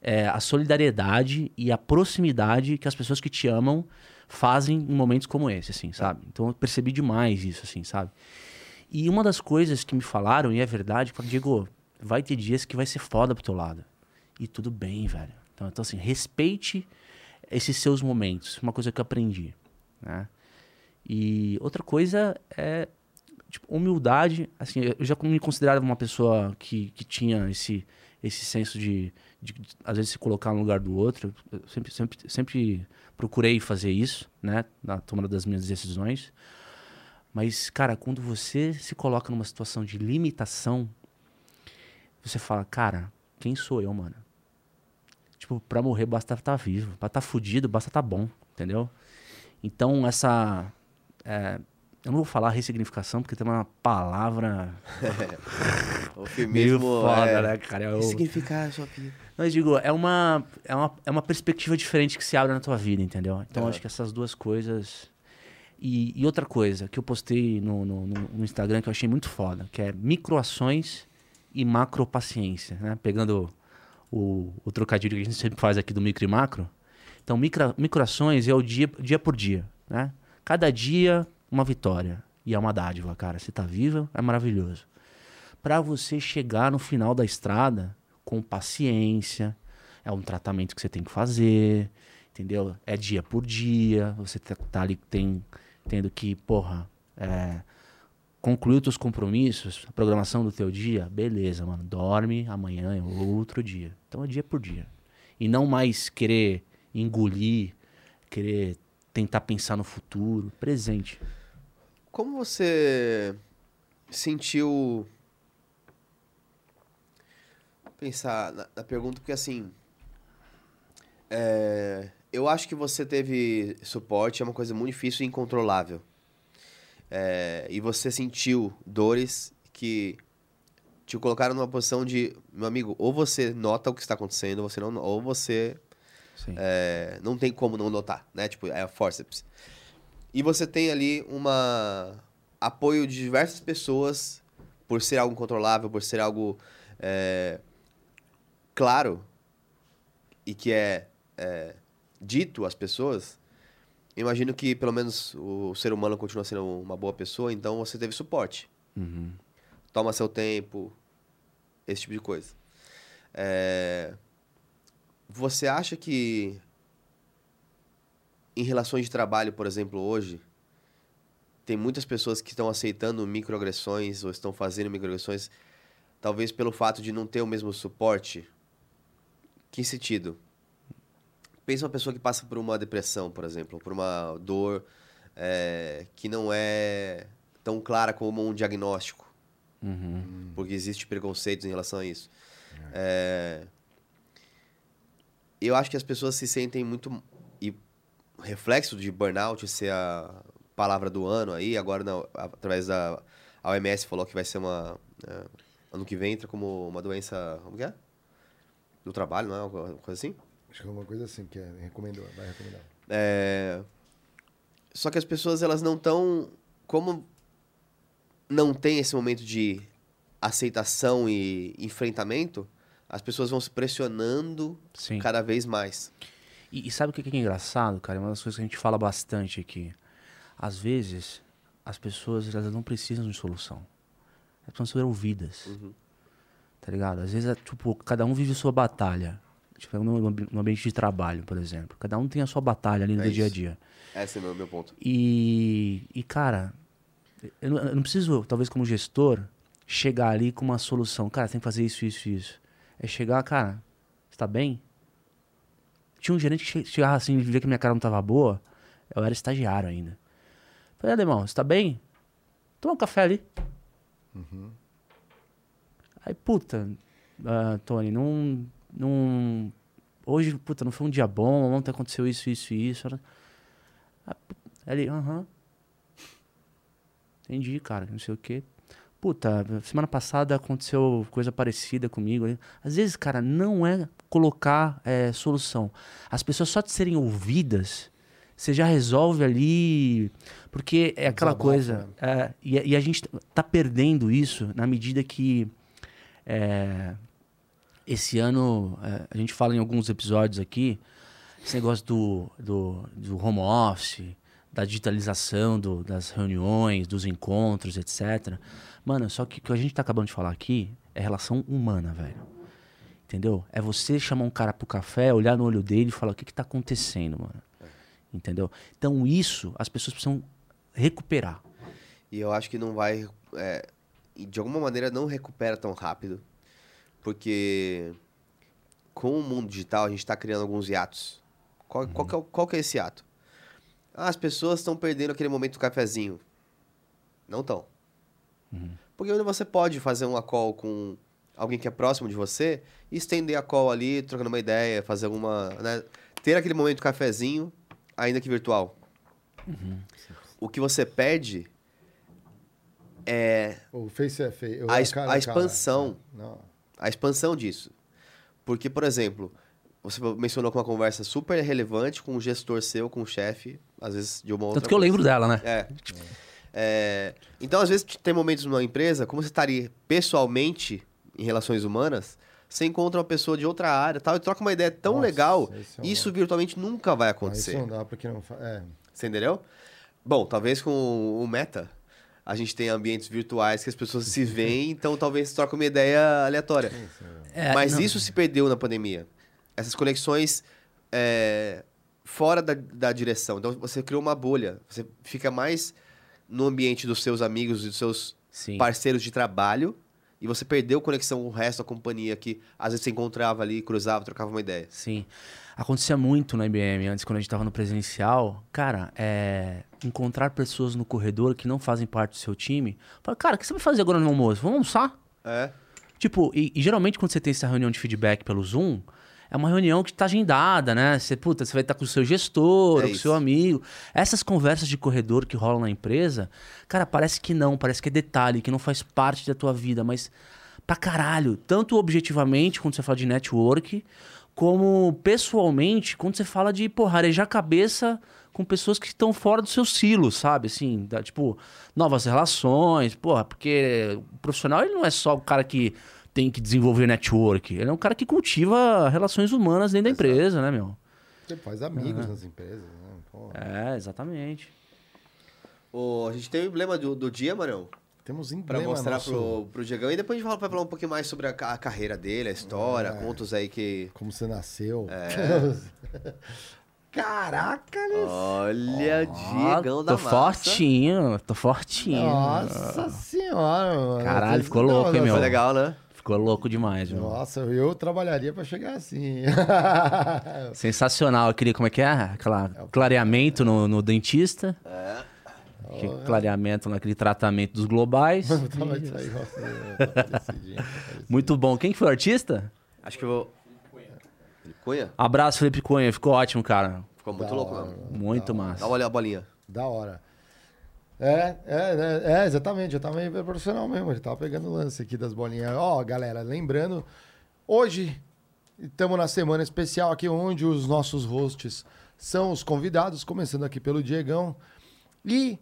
é, a solidariedade e a proximidade que as pessoas que te amam fazem em momentos como esse, assim, sabe? Então eu percebi demais isso, assim, sabe? E uma das coisas que me falaram, e é verdade, falaram, Diego, vai ter dias que vai ser foda pro teu lado. E tudo bem, velho. Então, então assim, respeite esses seus momentos. Uma coisa que eu aprendi, né? E outra coisa é tipo, humildade. Assim, eu já me considerava uma pessoa que, que tinha esse, esse senso de, de, de, às vezes, se colocar no lugar do outro. Eu sempre, sempre, sempre procurei fazer isso, né? Na tomada das minhas decisões. Mas, cara, quando você se coloca numa situação de limitação, você fala, cara, quem sou eu, mano? Tipo, pra morrer basta estar tá vivo. Pra estar tá fudido basta estar tá bom, entendeu? Então, essa. É, eu não vou falar ressignificação, porque tem uma palavra. o meio foda, é... né, cara? Eu... Ressignificar a sua vida. Mas digo, é uma, é, uma, é uma perspectiva diferente que se abre na tua vida, entendeu? Então, acho que essas duas coisas. E, e outra coisa que eu postei no, no, no, Instagram que eu achei muito foda, que é microações e macropaciência, né? Pegando o, o trocadilho que a gente sempre faz aqui do micro e macro. Então, micro, microações é o dia, dia por dia, né? Cada dia uma vitória. E é uma dádiva, cara. Você tá vivo, é maravilhoso. Para você chegar no final da estrada com paciência, é um tratamento que você tem que fazer, entendeu? É dia por dia, você tá, tá ali tem, tendo que, porra, é, concluir os teus compromissos, a programação do teu dia, beleza, mano. Dorme, amanhã é outro dia. Então é dia por dia. E não mais querer engolir, querer tentar pensar no futuro, presente. Como você sentiu pensar na, na pergunta porque assim é, eu acho que você teve suporte é uma coisa muito difícil e incontrolável é, e você sentiu dores que te colocaram numa posição de, meu amigo, ou você nota o que está acontecendo, ou você não, ou você é, não tem como não notar, né? Tipo, é a forceps. E você tem ali uma apoio de diversas pessoas por ser algo controlável, por ser algo é, claro e que é, é dito às pessoas imagino que pelo menos o ser humano continua sendo uma boa pessoa, então você teve suporte. Uhum. Toma seu tempo, esse tipo de coisa. É... Você acha que em relações de trabalho, por exemplo, hoje, tem muitas pessoas que estão aceitando microagressões ou estão fazendo microagressões, talvez pelo fato de não ter o mesmo suporte? Que sentido? Pensa uma pessoa que passa por uma depressão, por exemplo, por uma dor é, que não é tão clara como um diagnóstico. Uhum. Porque existe preconceitos em relação a isso. É. é, eu acho que as pessoas se sentem muito. E reflexo de burnout ser a palavra do ano aí, agora não, através da a OMS falou que vai ser uma. é, ano que vem entra como uma doença. Como que é? Do trabalho, não é? Alguma coisa assim? Acho que é uma coisa assim que é, recomendou, vai recomendar. É, Só que as pessoas elas não estão. Como não tem esse momento de aceitação e enfrentamento, as pessoas vão se pressionando Sim. cada vez mais. E, e sabe o que é engraçado, cara? É uma das coisas que a gente fala bastante aqui. Às vezes, as pessoas elas não precisam de solução. Elas precisam ser ouvidas. Tá ligado? Às vezes, é, tipo, cada um vive sua batalha. Tipo, no, no ambiente de trabalho, por exemplo. Cada um tem a sua batalha ali no É dia a isso. dia. Esse é o meu, meu ponto. E, e cara, eu não, eu não preciso, talvez como gestor, chegar ali com uma solução. Cara, tem que fazer isso, isso, isso. É chegar, cara, você tá bem? Tinha um gerente que che- chegava assim, via que minha cara não tava boa. Eu era estagiário ainda. Falei, alemão, você tá bem? Toma um café ali. Aí, puta, ah, Tony, não, não. Hoje, puta, não foi um dia bom, ontem aconteceu isso, isso e isso. Ah, ele, aham. Entendi, cara, não sei o quê. Puta, semana passada aconteceu coisa parecida comigo. Às vezes, cara, não é colocar é, solução. As pessoas só de serem ouvidas, você já resolve ali. Porque é aquela Desabafo, coisa. né? é, e, e a gente tá perdendo isso na medida que. é, esse ano, é, a gente fala em alguns episódios aqui, esse negócio do, do, do home office, da digitalização do- das reuniões, dos encontros, etc. Mano, só que o que a gente tá acabando de falar aqui é relação humana, velho. Entendeu? É você chamar um cara pro café, olhar no olho dele e falar o que que tá acontecendo, mano. Entendeu? Então isso as pessoas precisam recuperar. E eu acho que não vai. é, de alguma maneira não recupera tão rápido. Porque com o mundo digital a gente está criando alguns hiatos. Qual, qual, que é, qual que é esse hiato? Ah, as pessoas estão perdendo aquele momento do cafezinho. Não estão. Porque onde você pode fazer uma call com alguém que é próximo de você e estender a call ali, trocando uma ideia, fazer alguma. né? Ter aquele momento do cafezinho, ainda que virtual. O que você pede é O Face é feio. A é a cara. expansão. Não. A expansão disso. Porque, por exemplo, você mencionou com uma conversa super relevante com um gestor seu, com um chefe, às vezes de uma outra Tanto que eu lembro dela, né? É. É, Então, às vezes, tem momentos numa empresa, como você estaria pessoalmente em relações humanas, você encontra uma pessoa de outra área tal, e troca uma ideia tão Nossa, legal, é um- isso virtualmente nunca vai Ah, acontecer. Isso não dá porque não. É. Você entendeu? Bom, talvez com o Meta a gente tenha ambientes virtuais que as pessoas se veem, então talvez troca uma ideia aleatória. É, Mas não- isso se perdeu na pandemia. Essas conexões é, fora da, da direção. Então você criou uma bolha. Você fica mais no ambiente dos seus amigos e dos seus Sim. parceiros de trabalho e você perdeu conexão com o resto da companhia que às vezes você encontrava ali, cruzava, trocava uma ideia. Sim. Acontecia muito na IBM antes, quando a gente tava no presencial. Cara, é. Encontrar pessoas no corredor que não fazem parte do seu time. Fala, cara, o que você vai fazer agora no almoço? Vamos almoçar? É. Tipo, e, e geralmente quando você tem essa reunião de feedback pelo Zoom, é uma reunião que tá agendada, né? Você, puta, você vai estar com o seu gestor, É com o seu amigo. Essas conversas de corredor que rolam na empresa, cara, parece que não, parece que é detalhe, que não faz parte da tua vida, mas pra caralho. Tanto objetivamente, quando você fala de network, como pessoalmente, quando você fala de, porra, arejar a cabeça com pessoas que estão fora do seu silo, sabe? Assim, da- tipo, novas relações, porra, porque o profissional ele não é só o cara que tem que desenvolver network, ele é um cara que cultiva relações humanas dentro da empresa, né, meu? Você faz amigos nas empresas, né? Pô, É, exatamente. Ô, a gente tem o emblema do, do dia, Marão, Temos pra emblema mostrar nosso... pro, pro Diegão. E depois a gente vai falar um pouquinho mais sobre a, a carreira dele, a história, É. contos aí que... Como você nasceu. É. Caraca, né? Olha, Ó, Diegão da tô massa. fortinho, tô fortinho. Nossa senhora, mano. Caralho, ficou louco, hein, não, meu? Foi legal, né? Ficou louco demais, meu. Nossa, eu trabalharia pra chegar assim. Sensacional. Aquele, como é que é? Aquela clareamento no, no dentista. Que clareamento naquele tratamento dos globais. Tava aí. Muito bom. Quem que foi o artista? Acho que eu vou... Cunha? Abraço, Felipe Cunha. Ficou ótimo, cara. Ficou muito Da louco, hora, não. mano. Muito Dá massa. uma olhada a bolinha. Da hora. É, é, é, é, exatamente. Já tava meio profissional mesmo. Ele tava pegando o lance aqui das bolinhas. Ó, galera, lembrando, hoje estamos na semana especial aqui, onde os nossos hosts são os convidados, começando aqui pelo Diegão. E,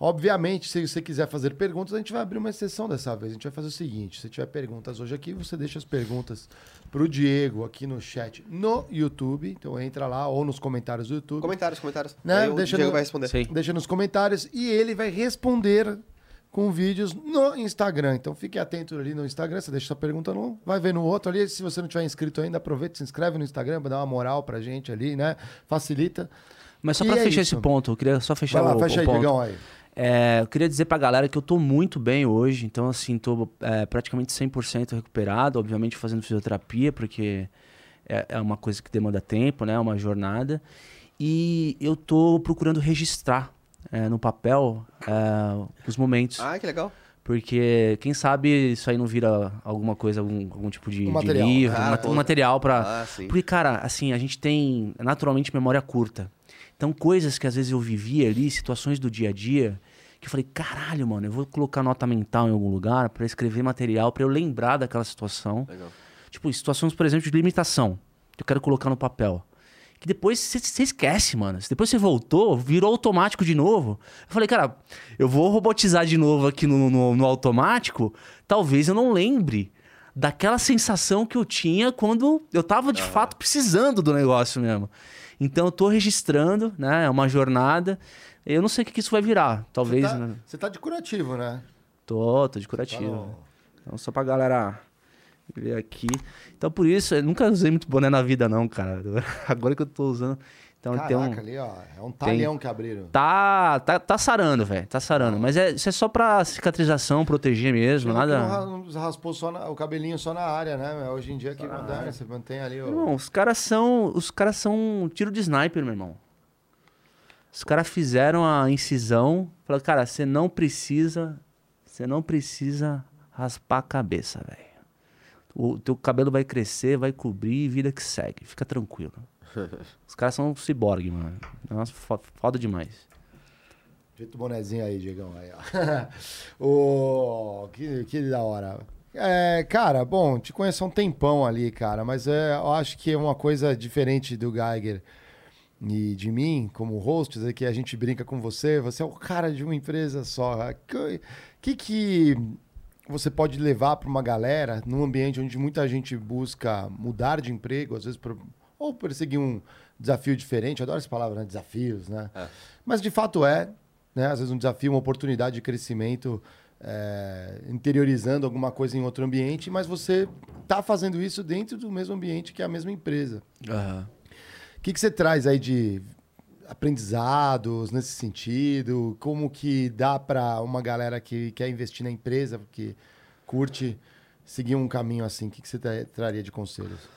obviamente, se você quiser fazer perguntas, a gente vai abrir uma exceção dessa vez. A gente vai fazer o seguinte: se tiver perguntas hoje aqui, você deixa as perguntas pro Diego aqui no chat no YouTube. Então entra lá ou nos comentários do YouTube. Comentários, comentários. Né? Aí o Diego no- vai responder. Sim. Deixa nos comentários e ele vai responder com vídeos no Instagram. Então fique atento ali no Instagram, você deixa sua pergunta no, vai ver no outro ali. Se você não tiver inscrito ainda, aproveita, se inscreve no Instagram para dar uma moral pra gente ali, né? Facilita. Mas só E pra é fechar isso. esse ponto, eu queria só fechar Vai lá, o, fecha o aí, ponto. Diegão aí. É, eu queria dizer pra galera que eu tô muito bem hoje, então assim, tô é, praticamente 100% recuperado, obviamente fazendo fisioterapia, porque é, é uma coisa que demanda tempo, né, é uma jornada. E eu tô procurando registrar é, no papel é, os momentos, Ah, que legal. porque quem sabe isso aí não vira alguma coisa, algum, algum tipo de, Um de livro, Ah, um, um material pra... Ah. Porque, cara, assim, a gente tem naturalmente memória curta. Então, coisas que às vezes eu vivia ali, situações do dia a dia, que eu falei, caralho, mano, eu vou colocar nota mental em algum lugar pra escrever material, pra eu lembrar daquela situação. Legal. Tipo, situações, por exemplo, de limitação, que eu quero colocar no papel. Que depois você esquece, mano. Depois você voltou, virou automático de novo. Eu falei, cara, eu vou robotizar de novo aqui no, no, no automático. Talvez eu não lembre daquela sensação que eu tinha quando eu tava de fato precisando do negócio mesmo. Então eu tô registrando, né? É uma jornada. Eu não sei o que, que isso vai virar. Talvez. Você tá, né? tá de curativo, né? Tô, tô de Tá curativo. no- Então, só pra galera ver aqui. Então, por isso, eu nunca usei muito boné na vida, não, cara. Agora que eu tô usando. Então, tem um. Caraca, ali, ó. É um talhão que abriram. Tá, tá, tá sarando, velho. Tá sarando. Mas é, isso é só pra cicatrização, proteger mesmo. Nada. Não, ra- não raspou só na- o cabelinho só na área, né? Hoje em dia que moderno, você mantém ali o. Irmão, os caras são. Os caras são tiro de sniper, meu irmão. Os caras fizeram a incisão. Falaram, cara, você não precisa. Você não precisa raspar a cabeça, velho. O teu cabelo vai crescer, vai cobrir, vida que segue. Fica tranquilo. Os caras são ciborgue, mano. Nossa, fo- foda demais. Jeito o bonezinho aí, Diegão. Aí, ó. o... que, que da hora. É, cara, bom, te conheço há um tempão ali, cara, mas é, eu acho que é uma coisa diferente do Geiger e de mim, como hosts, é que a gente brinca com você, você é o cara de uma empresa só. O que, que você pode levar para uma galera num ambiente onde muita gente busca mudar de emprego, às vezes, por- ou perseguir um desafio diferente? Eu adoro essa palavra, né? Desafios, né? É. Mas de fato é, né? Às vezes um desafio, uma oportunidade de crescimento, é, interiorizando alguma coisa em outro ambiente, mas você está fazendo isso dentro do mesmo ambiente que é a mesma empresa. O que, que você traz aí de aprendizados nesse sentido? Como que dá para uma galera que quer investir na empresa, que curte seguir um caminho assim? O que, que você tra- traria de conselhos?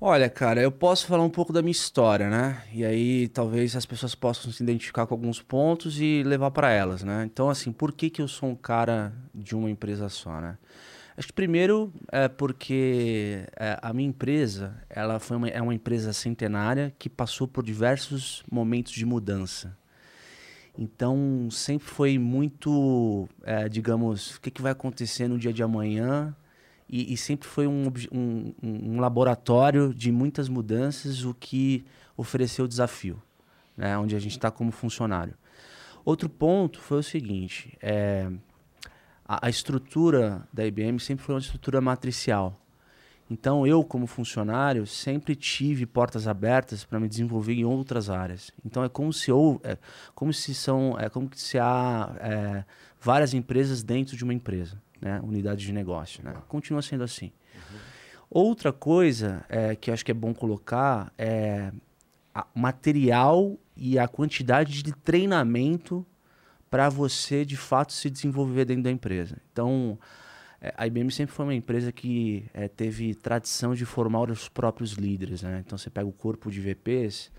Olha, cara, eu posso falar um pouco da minha história, né? E aí talvez as pessoas possam se identificar com alguns pontos e levar para elas, né? Então, assim, por que, que eu sou um cara de uma empresa só, né? Acho que primeiro é porque é, a minha empresa, ela foi uma, é uma empresa centenária que passou por diversos momentos de mudança. Então, sempre foi muito, é, digamos, o que, que vai acontecer no dia de amanhã e, e sempre foi um, um- um laboratório de muitas mudanças, o que ofereceu desafio, né? onde a gente está como funcionário. Outro ponto foi o seguinte, é, a, a estrutura da IBM sempre foi uma estrutura matricial. Então, eu, como funcionário, sempre tive portas abertas para me desenvolver em outras áreas. Então, é como se, ou, é, como se são, é como se há é, várias empresas dentro de uma empresa, né? unidade de negócio. Né? Continua sendo assim. Outra coisa é, que acho que é bom colocar é o material e a quantidade de treinamento para você, de fato, se desenvolver dentro da empresa. Então, é, a IBM sempre foi uma empresa que é, teve tradição de formar os próprios líderes, né? Então você pega o corpo de VPs,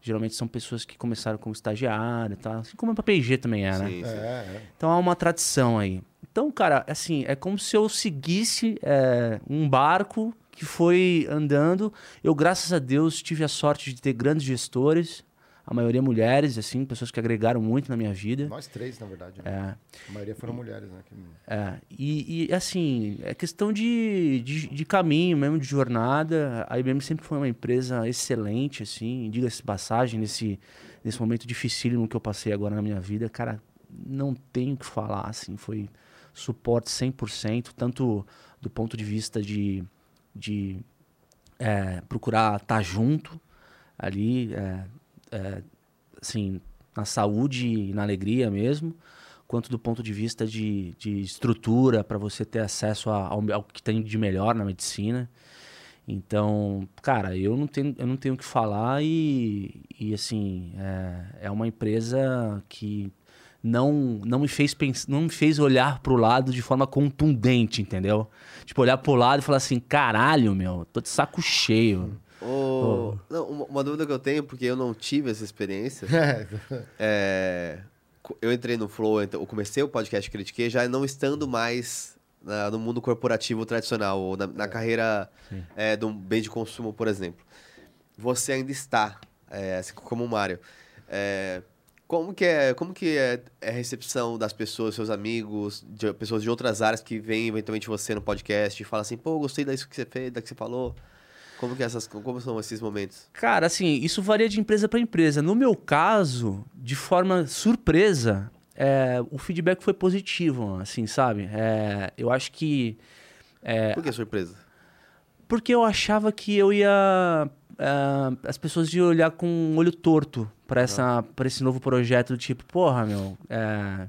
geralmente são pessoas que começaram como estagiário, tá? assim como a PPG também é, né? Sim, sim. É, Então há uma tradição aí. Então, cara, assim, é como se eu seguisse é, um barco que foi andando. Eu, graças a Deus, tive a sorte de ter grandes gestores A maioria mulheres, assim, pessoas que agregaram muito na minha vida. Nós três, na verdade. né? É. A maioria foram mulheres, né? É, e, e, assim, é questão de, de, de caminho mesmo, de jornada. A IBM sempre foi uma empresa excelente, assim, diga-se passagem, nesse, nesse momento dificílimo que eu passei agora na minha vida, cara, não tenho o que falar, assim, foi suporte 100%, tanto do ponto de vista de, de é, procurar estar junto ali, é, é, assim, na saúde e na alegria mesmo, quanto do ponto de vista de, de estrutura para você ter acesso a- ao, ao que tem de melhor na medicina. Então, cara, eu não tenho, eu não tenho o que falar e, e assim, é, é uma empresa que não, não me fez pens não me fez olhar pro lado de forma contundente, entendeu? Tipo, olhar pro lado e falar assim, caralho, meu, tô de saco cheio. Ô, não, uma, uma dúvida que eu tenho, porque eu não tive essa experiência. É, é, eu entrei no Flow, eu comecei o podcast Critiquei já não estando mais na- no mundo corporativo tradicional, ou na, na carreira é, do bem de consumo, por exemplo. Você ainda está, é, assim como o Mário. É, como que é, como que é, é a recepção das pessoas, seus amigos, de pessoas de outras áreas que veem eventualmente você no podcast e falam assim, pô, gostei disso que você fez, da que você falou. Como que é essas, como são esses momentos? Cara, assim, isso varia de empresa para empresa. No meu caso, de forma surpresa, é, o feedback foi positivo, assim, sabe? É, eu acho que. É, Por que surpresa? porque eu achava que eu ia. é, as pessoas iam olhar com um olho torto para essa para esse novo projeto do tipo, porra, meu. é,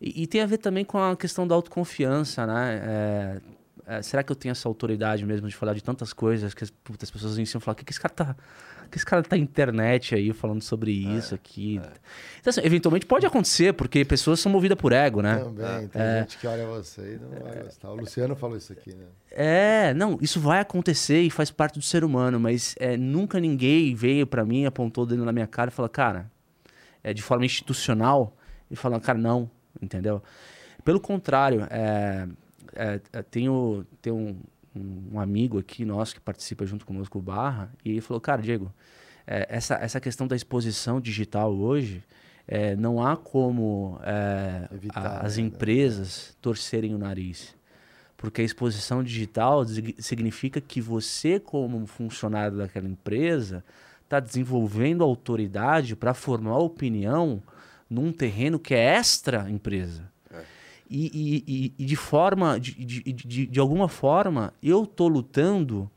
e, e tem a ver também com a questão da autoconfiança, né? É, é, será que eu tenho essa autoridade mesmo de falar de tantas coisas que as, puta, as pessoas iniciam a falar, o que, que esse cara tá. o que esse cara tá na internet aí falando sobre isso aqui. Então, assim, eventualmente pode acontecer, porque pessoas são movidas por ego, né? Também, tem gente que olha você e não vai gostar. O Luciano falou isso aqui, né? É, não, isso vai acontecer e faz parte do ser humano, mas é, nunca ninguém veio pra mim, apontou o dedo na minha cara e falou, cara, é, de forma institucional, e falou, cara, não, entendeu? Pelo contrário, é, é, é, tenho, tenho um, um amigo aqui nosso que participa junto conosco, o Barra, e ele falou, cara, Diego, é, essa, essa questão da exposição digital hoje, é, não há como é, Evitar, a- as né? empresas torcerem o nariz. Porque a exposição digital sig- significa que você, como funcionário daquela empresa, está desenvolvendo autoridade para formar opinião num terreno que é extra empresa. E, e- e- de forma, de, de, de, de alguma forma, eu estou lutando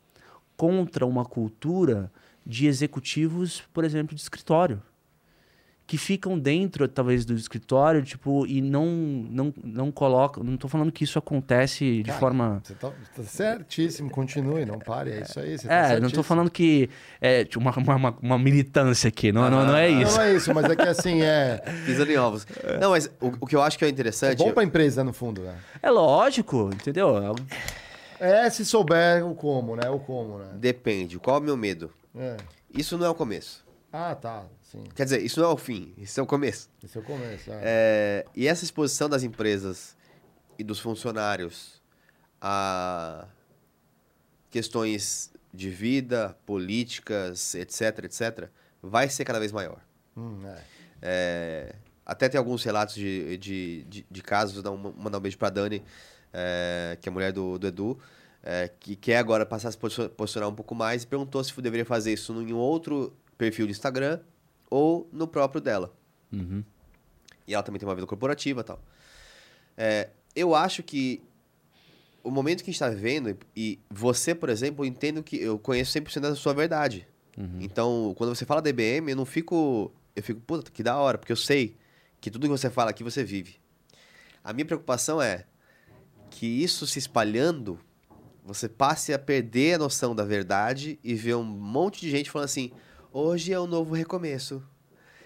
contra uma cultura de executivos, por exemplo, de escritório que ficam dentro talvez do escritório, tipo, e não não não colocam, não tô falando que isso acontece de Cara, forma Você tá, tá certíssimo, continue, não pare, é isso aí. Você tá É, não tô certíssimo. falando que é tipo, uma, uma, uma- militância aqui, não, não, não é Não, isso. não é isso, mas é que assim, é, Pisando em ovos. Não, mas o, o que eu acho que é é interessante. bom pra empresa, no fundo, né? É lógico, entendeu? É se souber o como, né? O como, né? Depende. Qual é o meu medo? É. Isso não é o começo. Ah, tá, sim. Quer dizer, isso não é o fim. Isso é o começo. Esse é o começo. É. É, e essa exposição das empresas e dos funcionários a questões de vida, políticas, etc, etc, vai ser cada vez maior. Hum, é. É, até tem alguns relatos de, de, de, de casos, dar um- mandar um beijo pra Dani, é, que é a mulher do, do Edu, é, que quer agora passar a se posicion- posicionar um pouco mais e perguntou se deveria fazer isso em um outro perfil de Instagram ou no próprio dela. Uhum. E ela também tem uma vida corporativa e tal. É, eu acho que o momento que a gente está vivendo, e você, por exemplo, eu entendo que eu conheço 100% da sua verdade. Então, quando você fala da IBM, eu não fico. Eu fico, puta, que da hora, porque eu sei que tudo que você fala aqui você vive. A minha preocupação é que isso se espalhando, você passe a perder a noção da verdade e ver um monte de gente falando assim: hoje é um novo recomeço.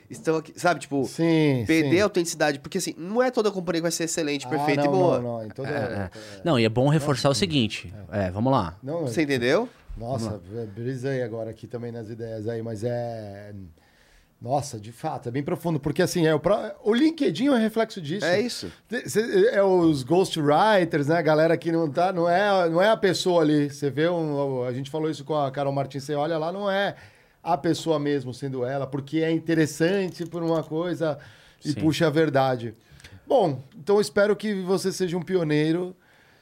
Estão aqui, sabe, tipo, Sim, perder sim. a autenticidade, porque assim, não é toda companhia que vai ser excelente, Ah, perfeita não, e boa. Não, não, em toda... É. Não, e é bom reforçar o seguinte. É, vamos lá. Não, Você entendeu? Nossa, brisei agora aqui também nas ideias aí, mas é. Nossa, de fato, é bem profundo, porque assim, é o, pró- o LinkedIn é um reflexo disso. É isso. É os ghostwriters, né? A galera que não tá, não é, não é a pessoa ali. Você vê um, a gente falou isso com a Carol Martins, você olha lá, não é a pessoa mesmo sendo ela, porque é interessante por uma coisa e Sim. puxa a verdade. Bom, então espero que você seja um pioneiro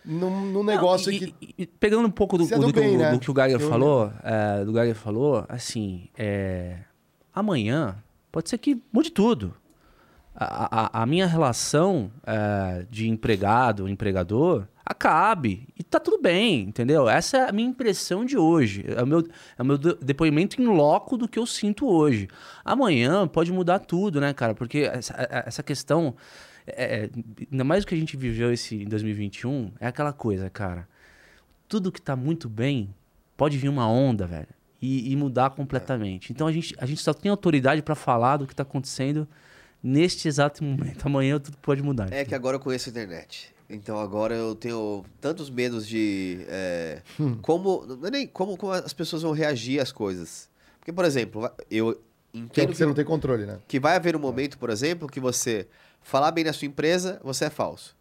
num, num negócio Não, e- que. e- pegando um pouco do, é do do que, bem, o- né? do que o Geiger Eu- falou, é, do Geiger falou, assim, é, amanhã pode ser que mude tudo. A, a- minha relação é, de empregado, empregador, acabe. E tá tudo bem, entendeu? Essa é a minha impressão de hoje. É o meu, é o meu de- depoimento em loco do que eu sinto hoje. Amanhã pode mudar tudo, né, cara? Porque essa, é- essa questão, é, é, ainda mais o que a gente viveu esse em 2021, é aquela coisa, cara. Tudo que tá muito bem, pode vir uma onda, velho. E, e mudar completamente. Então a gente, a gente só tem autoridade pra falar do que tá acontecendo neste exato momento. Amanhã tudo pode mudar. É que agora eu conheço a internet. Então agora eu tenho tantos medos de é, como não é nem como, como as pessoas vão reagir às coisas. Porque por exemplo, eu Que é entendo que você não tem controle, né? que vai haver um momento, por exemplo, que você falar bem da sua empresa, você é falso.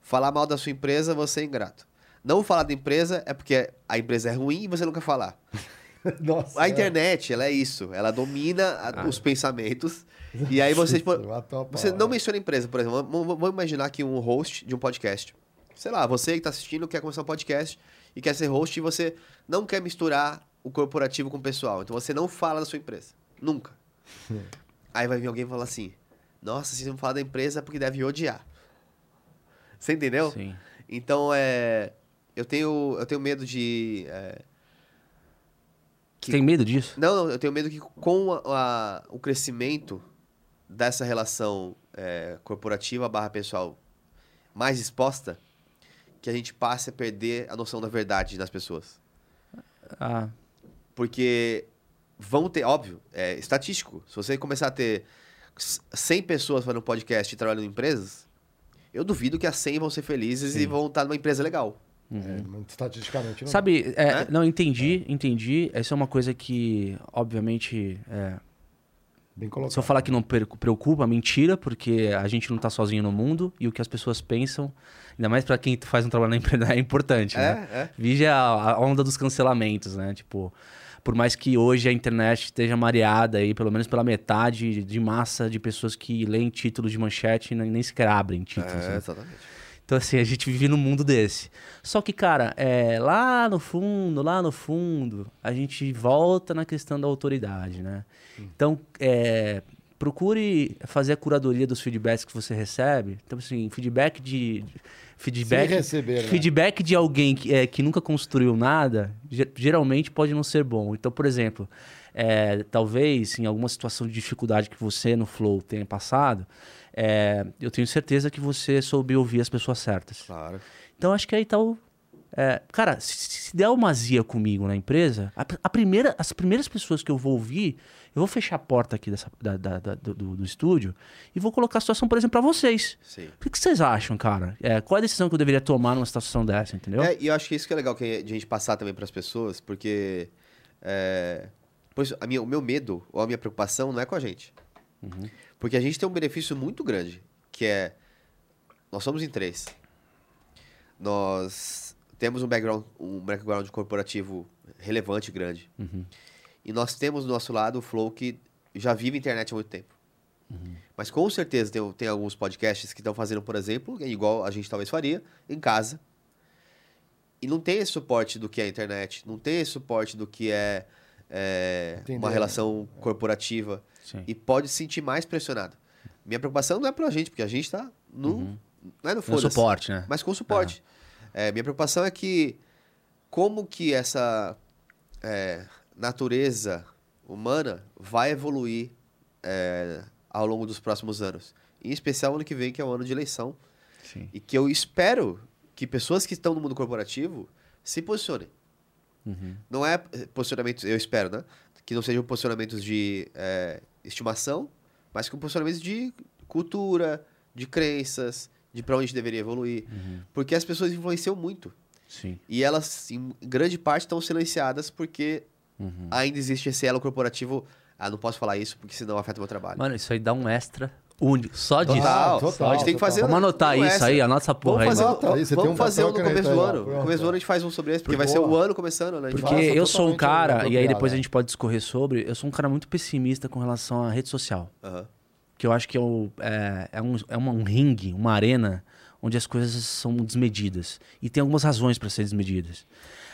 Falar mal da sua empresa, você é ingrato. Não falar da empresa é porque a empresa é ruim e você quer falar. Nossa. A internet, ela é isso. Ela domina a- os pensamentos. E aí você, tipo, você não menciona a empresa, por exemplo. Vamos, vamos imaginar que um host de um podcast. Sei lá, você que está assistindo quer começar um podcast e quer ser host e você não quer misturar o corporativo com o pessoal. Então você não fala da sua empresa. Nunca. Aí vai vir alguém e falar assim: Nossa, vocês não falam da empresa é porque deve odiar. Você entendeu? Sim. Então, é. Eu tenho, eu tenho medo de. é, Você tem medo disso? não, não, eu tenho medo que com a- a- o crescimento dessa relação é, corporativa barra pessoal mais exposta, que a gente passe a perder a noção da verdade das pessoas. Ah, Porque vão ter, óbvio, é estatístico. Se você começar a ter 100 pessoas fazendo podcast e trabalhando em empresas, eu duvido que as 100 vão ser felizes e vão estar numa empresa legal. É, mas estatisticamente não. Sabe, é, Né? não, entendi, entendi. Essa é uma coisa que, obviamente, é, Bem colocado. se eu falar que não preocupa, mentira, porque a gente não tá sozinho no mundo e o que as pessoas pensam, ainda mais pra quem faz um trabalho na empresa, é importante, né? É, é. Vige a, a onda dos cancelamentos, né? Tipo, por mais que hoje a internet esteja mareada aí, pelo menos pela metade de massa de pessoas que leem títulos de manchete e nem, nem sequer abrem títulos. É, né? exatamente. Então, assim, a gente vive num mundo desse. Só que, cara, é, lá no fundo, lá no fundo, a gente volta na questão da autoridade, né? Então, é, procure fazer a curadoria dos feedbacks que você recebe. Então, assim, feedback de... Feedback, Sem receber, né? feedback de alguém que, é, que nunca construiu nada, ge- geralmente pode não ser bom. Então, por exemplo, é, talvez em alguma situação de dificuldade que você no Flow tenha passado, é, eu tenho certeza que você soube ouvir as pessoas certas. Claro. Então, acho que aí tá o. é, cara, se, se der uma zia comigo na empresa, a, a primeira, as primeiras pessoas que eu vou ouvir, eu vou fechar a porta aqui dessa, da- da- da- do, do- estúdio e vou colocar a situação, por exemplo, pra vocês. Sim. O que, que vocês acham, cara? É, qual a decisão que eu deveria tomar numa situação dessa, entendeu? É, e eu acho que isso que é legal que a gente passar também para as pessoas, porque é, a minha, o meu medo ou a minha preocupação não é com a gente. Porque a gente tem um benefício muito grande, que é nós somos em três. Nós temos um background, um background corporativo relevante grande. E nós temos do nosso lado o Flow que já vive internet há muito tempo. Mas com certeza tem, tem alguns podcasts que estão fazendo, por exemplo, igual a gente talvez faria, em casa. E não tem esse suporte do que é a internet, não tem esse suporte do que é, é, uma né? relação corporativa. Sim. E pode se sentir mais pressionado. Minha preocupação não é pra gente, porque a gente tá no. Não é no foda suporte, né? mas com suporte. É, minha preocupação é que como que essa é, natureza humana vai evoluir é, ao longo dos próximos anos. Em especial ano que vem, que é o ano de eleição. Sim. E que eu espero que pessoas que estão no mundo corporativo se posicionem. Não é posicionamentos, eu espero, né? Que não sejam posicionamentos de é, estimação, mas com posicionamentos de cultura, de crenças, de para onde a gente deveria evoluir. Porque as pessoas influenciam muito. Sim. E elas, em grande parte, estão silenciadas porque ainda existe esse elo corporativo. Ah, não posso falar isso porque senão afeta o meu trabalho. Mano, isso aí dá um extra Único, só disso. Total, total, a gente tem que fazer. Vamos anotar isso essa. aí, anota essa porra Vamos aí. fazer, aí, você tem vamos um fazer um no começo do ano. No começo do ano a gente faz um sobre esse, porque vai Boa. ser o ano começando, né? A gente Porque Nossa, eu sou um cara, e aí depois a é. gente pode discorrer sobre, eu sou um cara muito pessimista com relação à rede social. Aham. Que eu acho que é, o- é, é um, é uma- um ringue, uma arena, onde as coisas são desmedidas. E tem algumas razões para ser desmedidas.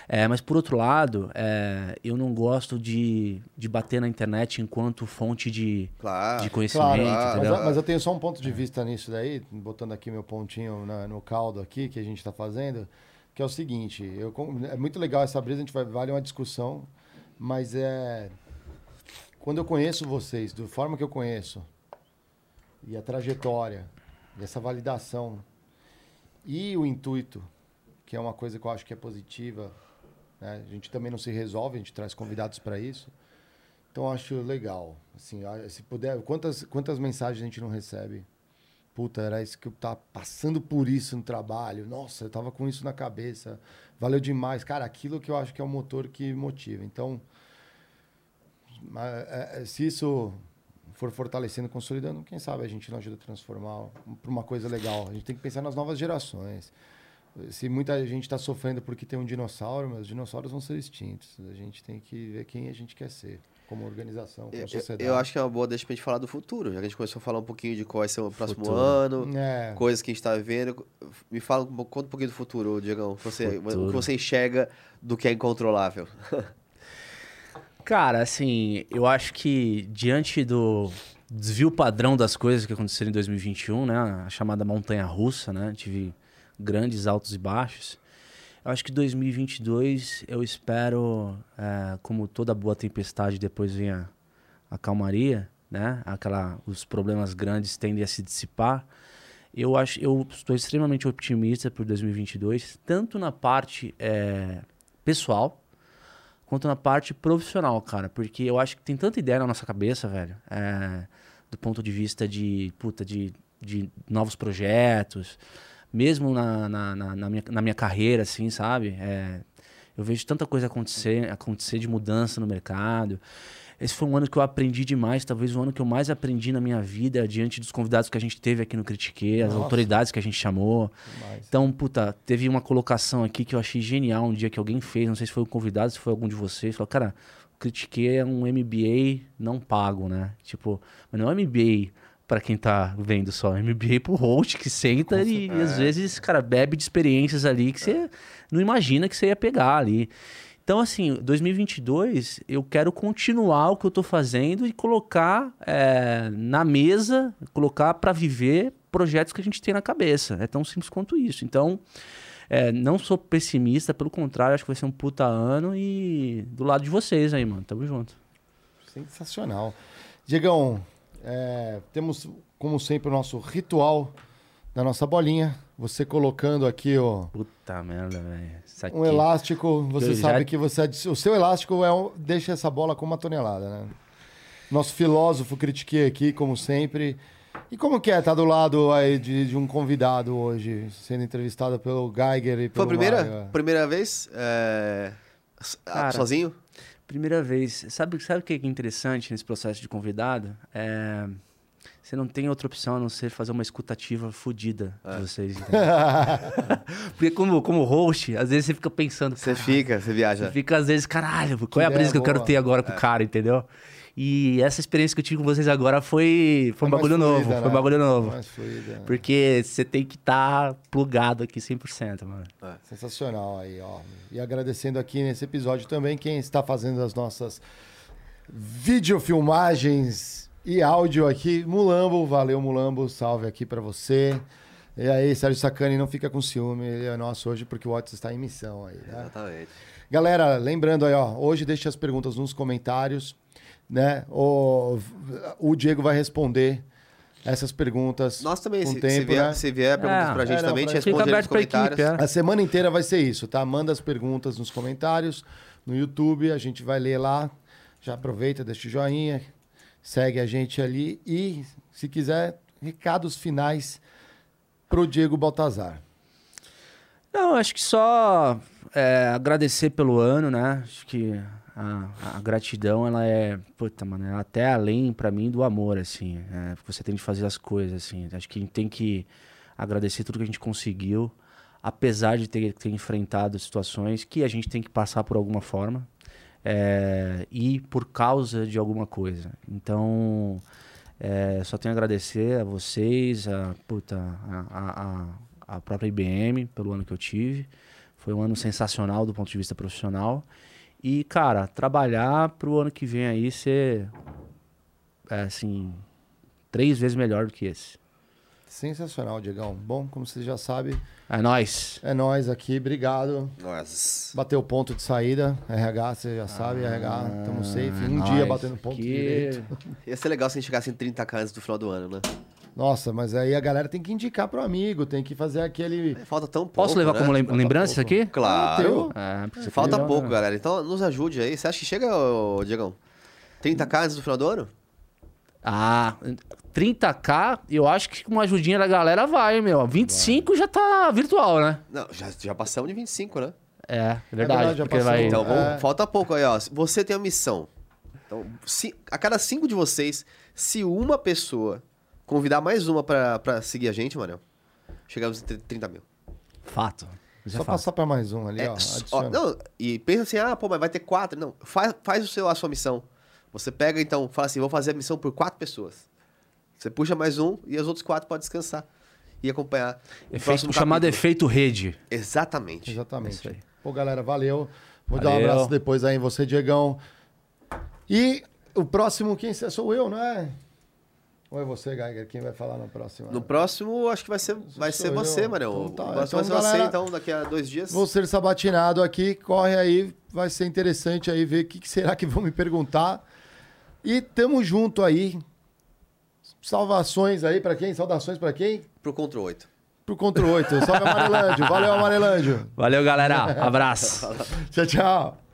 É, mas, por outro lado, é, eu não gosto de, de bater na internet enquanto fonte de, Claro. de conhecimento, Claro, mas, mas eu tenho só um ponto de vista nisso daí, botando aqui meu pontinho na- no caldo aqui que a gente está fazendo, que é o seguinte, eu, é muito legal essa brisa, a gente vai vale uma discussão, mas é quando eu conheço vocês, da forma que eu conheço, e a trajetória, e essa validação, e o intuito, que é uma coisa que eu acho que é positiva, né? a gente também não se resolve, a gente traz convidados para isso, então acho legal. Assim, se puder, quantas, quantas mensagens a gente não recebe? Puta, era isso que eu tava passando por isso no trabalho. Nossa, eu tava com isso na cabeça. Valeu demais. Cara, aquilo que eu acho que é o motor que motiva. Então, é, é, se isso for fortalecendo, consolidando, quem sabe a gente não ajuda a transformar para uma coisa legal. A gente tem que pensar nas novas gerações. Se muita gente está sofrendo porque tem um dinossauro, mas os dinossauros vão ser extintos. A gente tem que ver quem a gente quer ser, como organização, como Eu, eu- sociedade. eu acho que é uma boa deixa pra gente falar do futuro, já que a gente começou a falar um pouquinho de qual vai ser o próximo Futuro. ano, É. coisas que a gente tá vivendo. Me fala, um pouco- conta um pouquinho do futuro, Diegão. Você, o que Futuro. você enxerga do que é incontrolável. Cara, assim, eu acho que diante do desvio padrão das coisas que aconteceram em 2021, né? A chamada montanha russa, né? Tive grandes altos e baixos. Eu acho que 2022 eu espero, é, como toda boa tempestade, depois vem a, a calmaria, né? Aquela, os problemas grandes tendem a se dissipar. Eu acho, eu estou extremamente otimista por 2022, tanto na parte é, pessoal, quanto na parte profissional, cara. Porque eu acho que tem tanta ideia na nossa cabeça, velho. é, do ponto de vista de, puta, de, de novos projetos. Mesmo na, na, na, na minha, na minha carreira, assim, sabe? É, eu vejo tanta coisa acontecer, acontecer de mudança no mercado. Esse foi um ano que eu aprendi demais, talvez o ano que eu mais aprendi na minha vida, diante dos convidados que a gente teve aqui no Critique, as autoridades que a gente chamou. Demais. Então, puta, teve uma colocação aqui que eu achei genial um dia que alguém fez, não sei se foi um convidado, se foi algum de vocês, falou, cara, o Critique é um MBA não pago, né? Tipo, mas não é MBA pra quem tá vendo só, é MBA pro host que senta e, às vezes, cara, bebe de experiências ali que você não imagina que você ia pegar ali. Então, assim, 2022, eu quero continuar o que eu tô fazendo e colocar é, na mesa, colocar para viver projetos que a gente tem na cabeça. É tão simples quanto isso. Então, é, não sou pessimista, pelo contrário, acho que vai ser um puta ano e do lado de vocês aí, mano. Tamo junto. Sensacional. Diegão, é, temos, como sempre, o nosso ritual da nossa bolinha. Você colocando aqui ó, Puta merda, velho. Um elástico. Você Eu já- sabe que você adi- o seu elástico é um- deixa essa bola com uma tonelada, né? Nosso filósofo critiquei aqui, como sempre. E como que é estar do lado aí de, de um convidado hoje, sendo entrevistado pelo Geiger e Foi pelo a primeira, primeira vez? é, Cara, sozinho? Primeira vez. Sabe, sabe o que é interessante nesse processo de convidado? É, você não tem outra opção a não ser fazer uma escutativa fodida de vocês. Porque como, como host, às vezes você fica pensando. Você fica, você viaja. Você fica, às vezes, caralho, qual é a brisa que eu quero ter agora com o cara, entendeu? E essa experiência que eu tive com vocês agora foi, foi um bagulho fluida, novo. né? Foi um bagulho novo. Mais fluida. Porque você tem que estar plugado aqui 100%, mano. Sensacional aí, ó. E agradecendo aqui nesse episódio também quem está fazendo as nossas videofilmagens e áudio aqui. Mulambo, valeu Mulambo, salve aqui pra você. E aí, Sérgio Sacani, não fica com ciúme, ele é nosso hoje porque o Watts está em missão aí, né? Exatamente. Galera, lembrando aí, ó, hoje deixe as perguntas nos comentários, né? O, o Diego vai responder essas perguntas Nós também, com se, tempo, se vier, né? se vier perguntas É, pra gente é, não, também, pra- te fica responde aí nos comentários. equipe, é. A semana inteira vai ser isso, tá? Manda as perguntas nos comentários, no YouTube, a gente vai ler lá. Já aproveita, deixa o joinha, segue a gente ali e, se quiser, recados finais pro Diego Baltazar. Não, acho que só é, agradecer pelo ano, né? Acho que a, a gratidão, ela é, puta, mano, é até além para mim do amor, assim. É, você tem de fazer as coisas, assim. Acho que a gente tem que agradecer tudo que a gente conseguiu, apesar de ter, ter enfrentado situações que a gente tem que passar por alguma forma é, e por causa de alguma coisa. Então, é, só tenho a agradecer a vocês, a, puta, a, a, a própria IBM pelo ano que eu tive. Foi um ano sensacional do ponto de vista profissional. E, cara, trabalhar para o ano que vem aí ser, é, assim, três vezes melhor do que esse. Sensacional, Diegão. Bom, como você já sabe, É nóis. é nós aqui. Obrigado. Nossa. Bateu o ponto de saída. RH, você já sabe, RH, estamos safe. Um Ah, dia batendo ponto Que- direito. Ia ser legal se a gente chegasse em 30k antes do final do ano, né? Nossa, mas aí a galera tem que indicar pro amigo, tem que fazer aquele. Falta tão pouco. Posso levar né? como lem- lembrança isso aqui? Claro. É, porque você Falta pouco, galera. Então nos ajude aí. Você acha que chega, ô, Diegão? 30k antes do final do ano? Ah, 30k, eu acho que com uma ajudinha da galera vai, meu. 25 já tá virtual, né? Não, já, já passamos de 25, né? É, verdade. verdade, já porque passou. vai... Então, vamos- É. falta pouco aí, ó. Você tem a missão. Então, se- a cada cinco de vocês, se uma pessoa convidar mais uma pra, pra seguir a gente, Manel, chegamos em 30 mil. Fato. Isso Só é fato. passar pra mais um ali, É, ó. ó, não, e pensa assim, ah, pô, mas vai ter quatro. Não, faz, faz o seu, a sua missão. Você pega, então, fala assim, vou fazer a missão por quatro pessoas. Você puxa mais um e os outros quatro podem descansar e acompanhar. o Efeito, chamado capítulo. efeito rede. Exatamente. É isso Exatamente. aí. Pô, galera, valeu. Vou dar um Valeu. abraço depois aí em você, Diegão. E o próximo, quem sou eu, não é? Ou é você, Geiger? Quem vai falar no próximo? No próximo, acho que vai ser, vai Sou ser você. Manel. Então tá, O próximo então, vai ser galera, você, então, daqui a dois dias. Vou ser sabatinado aqui, corre aí, vai ser interessante aí ver o que, que será que vão me perguntar. E tamo junto aí. Salvações aí pra quem? Saudações pra quem? Pro Contra 8. Pro Contra 8. Salve Amarelândio. Valeu, Amarelândio. Valeu, galera. Abraço. Tchau, tchau.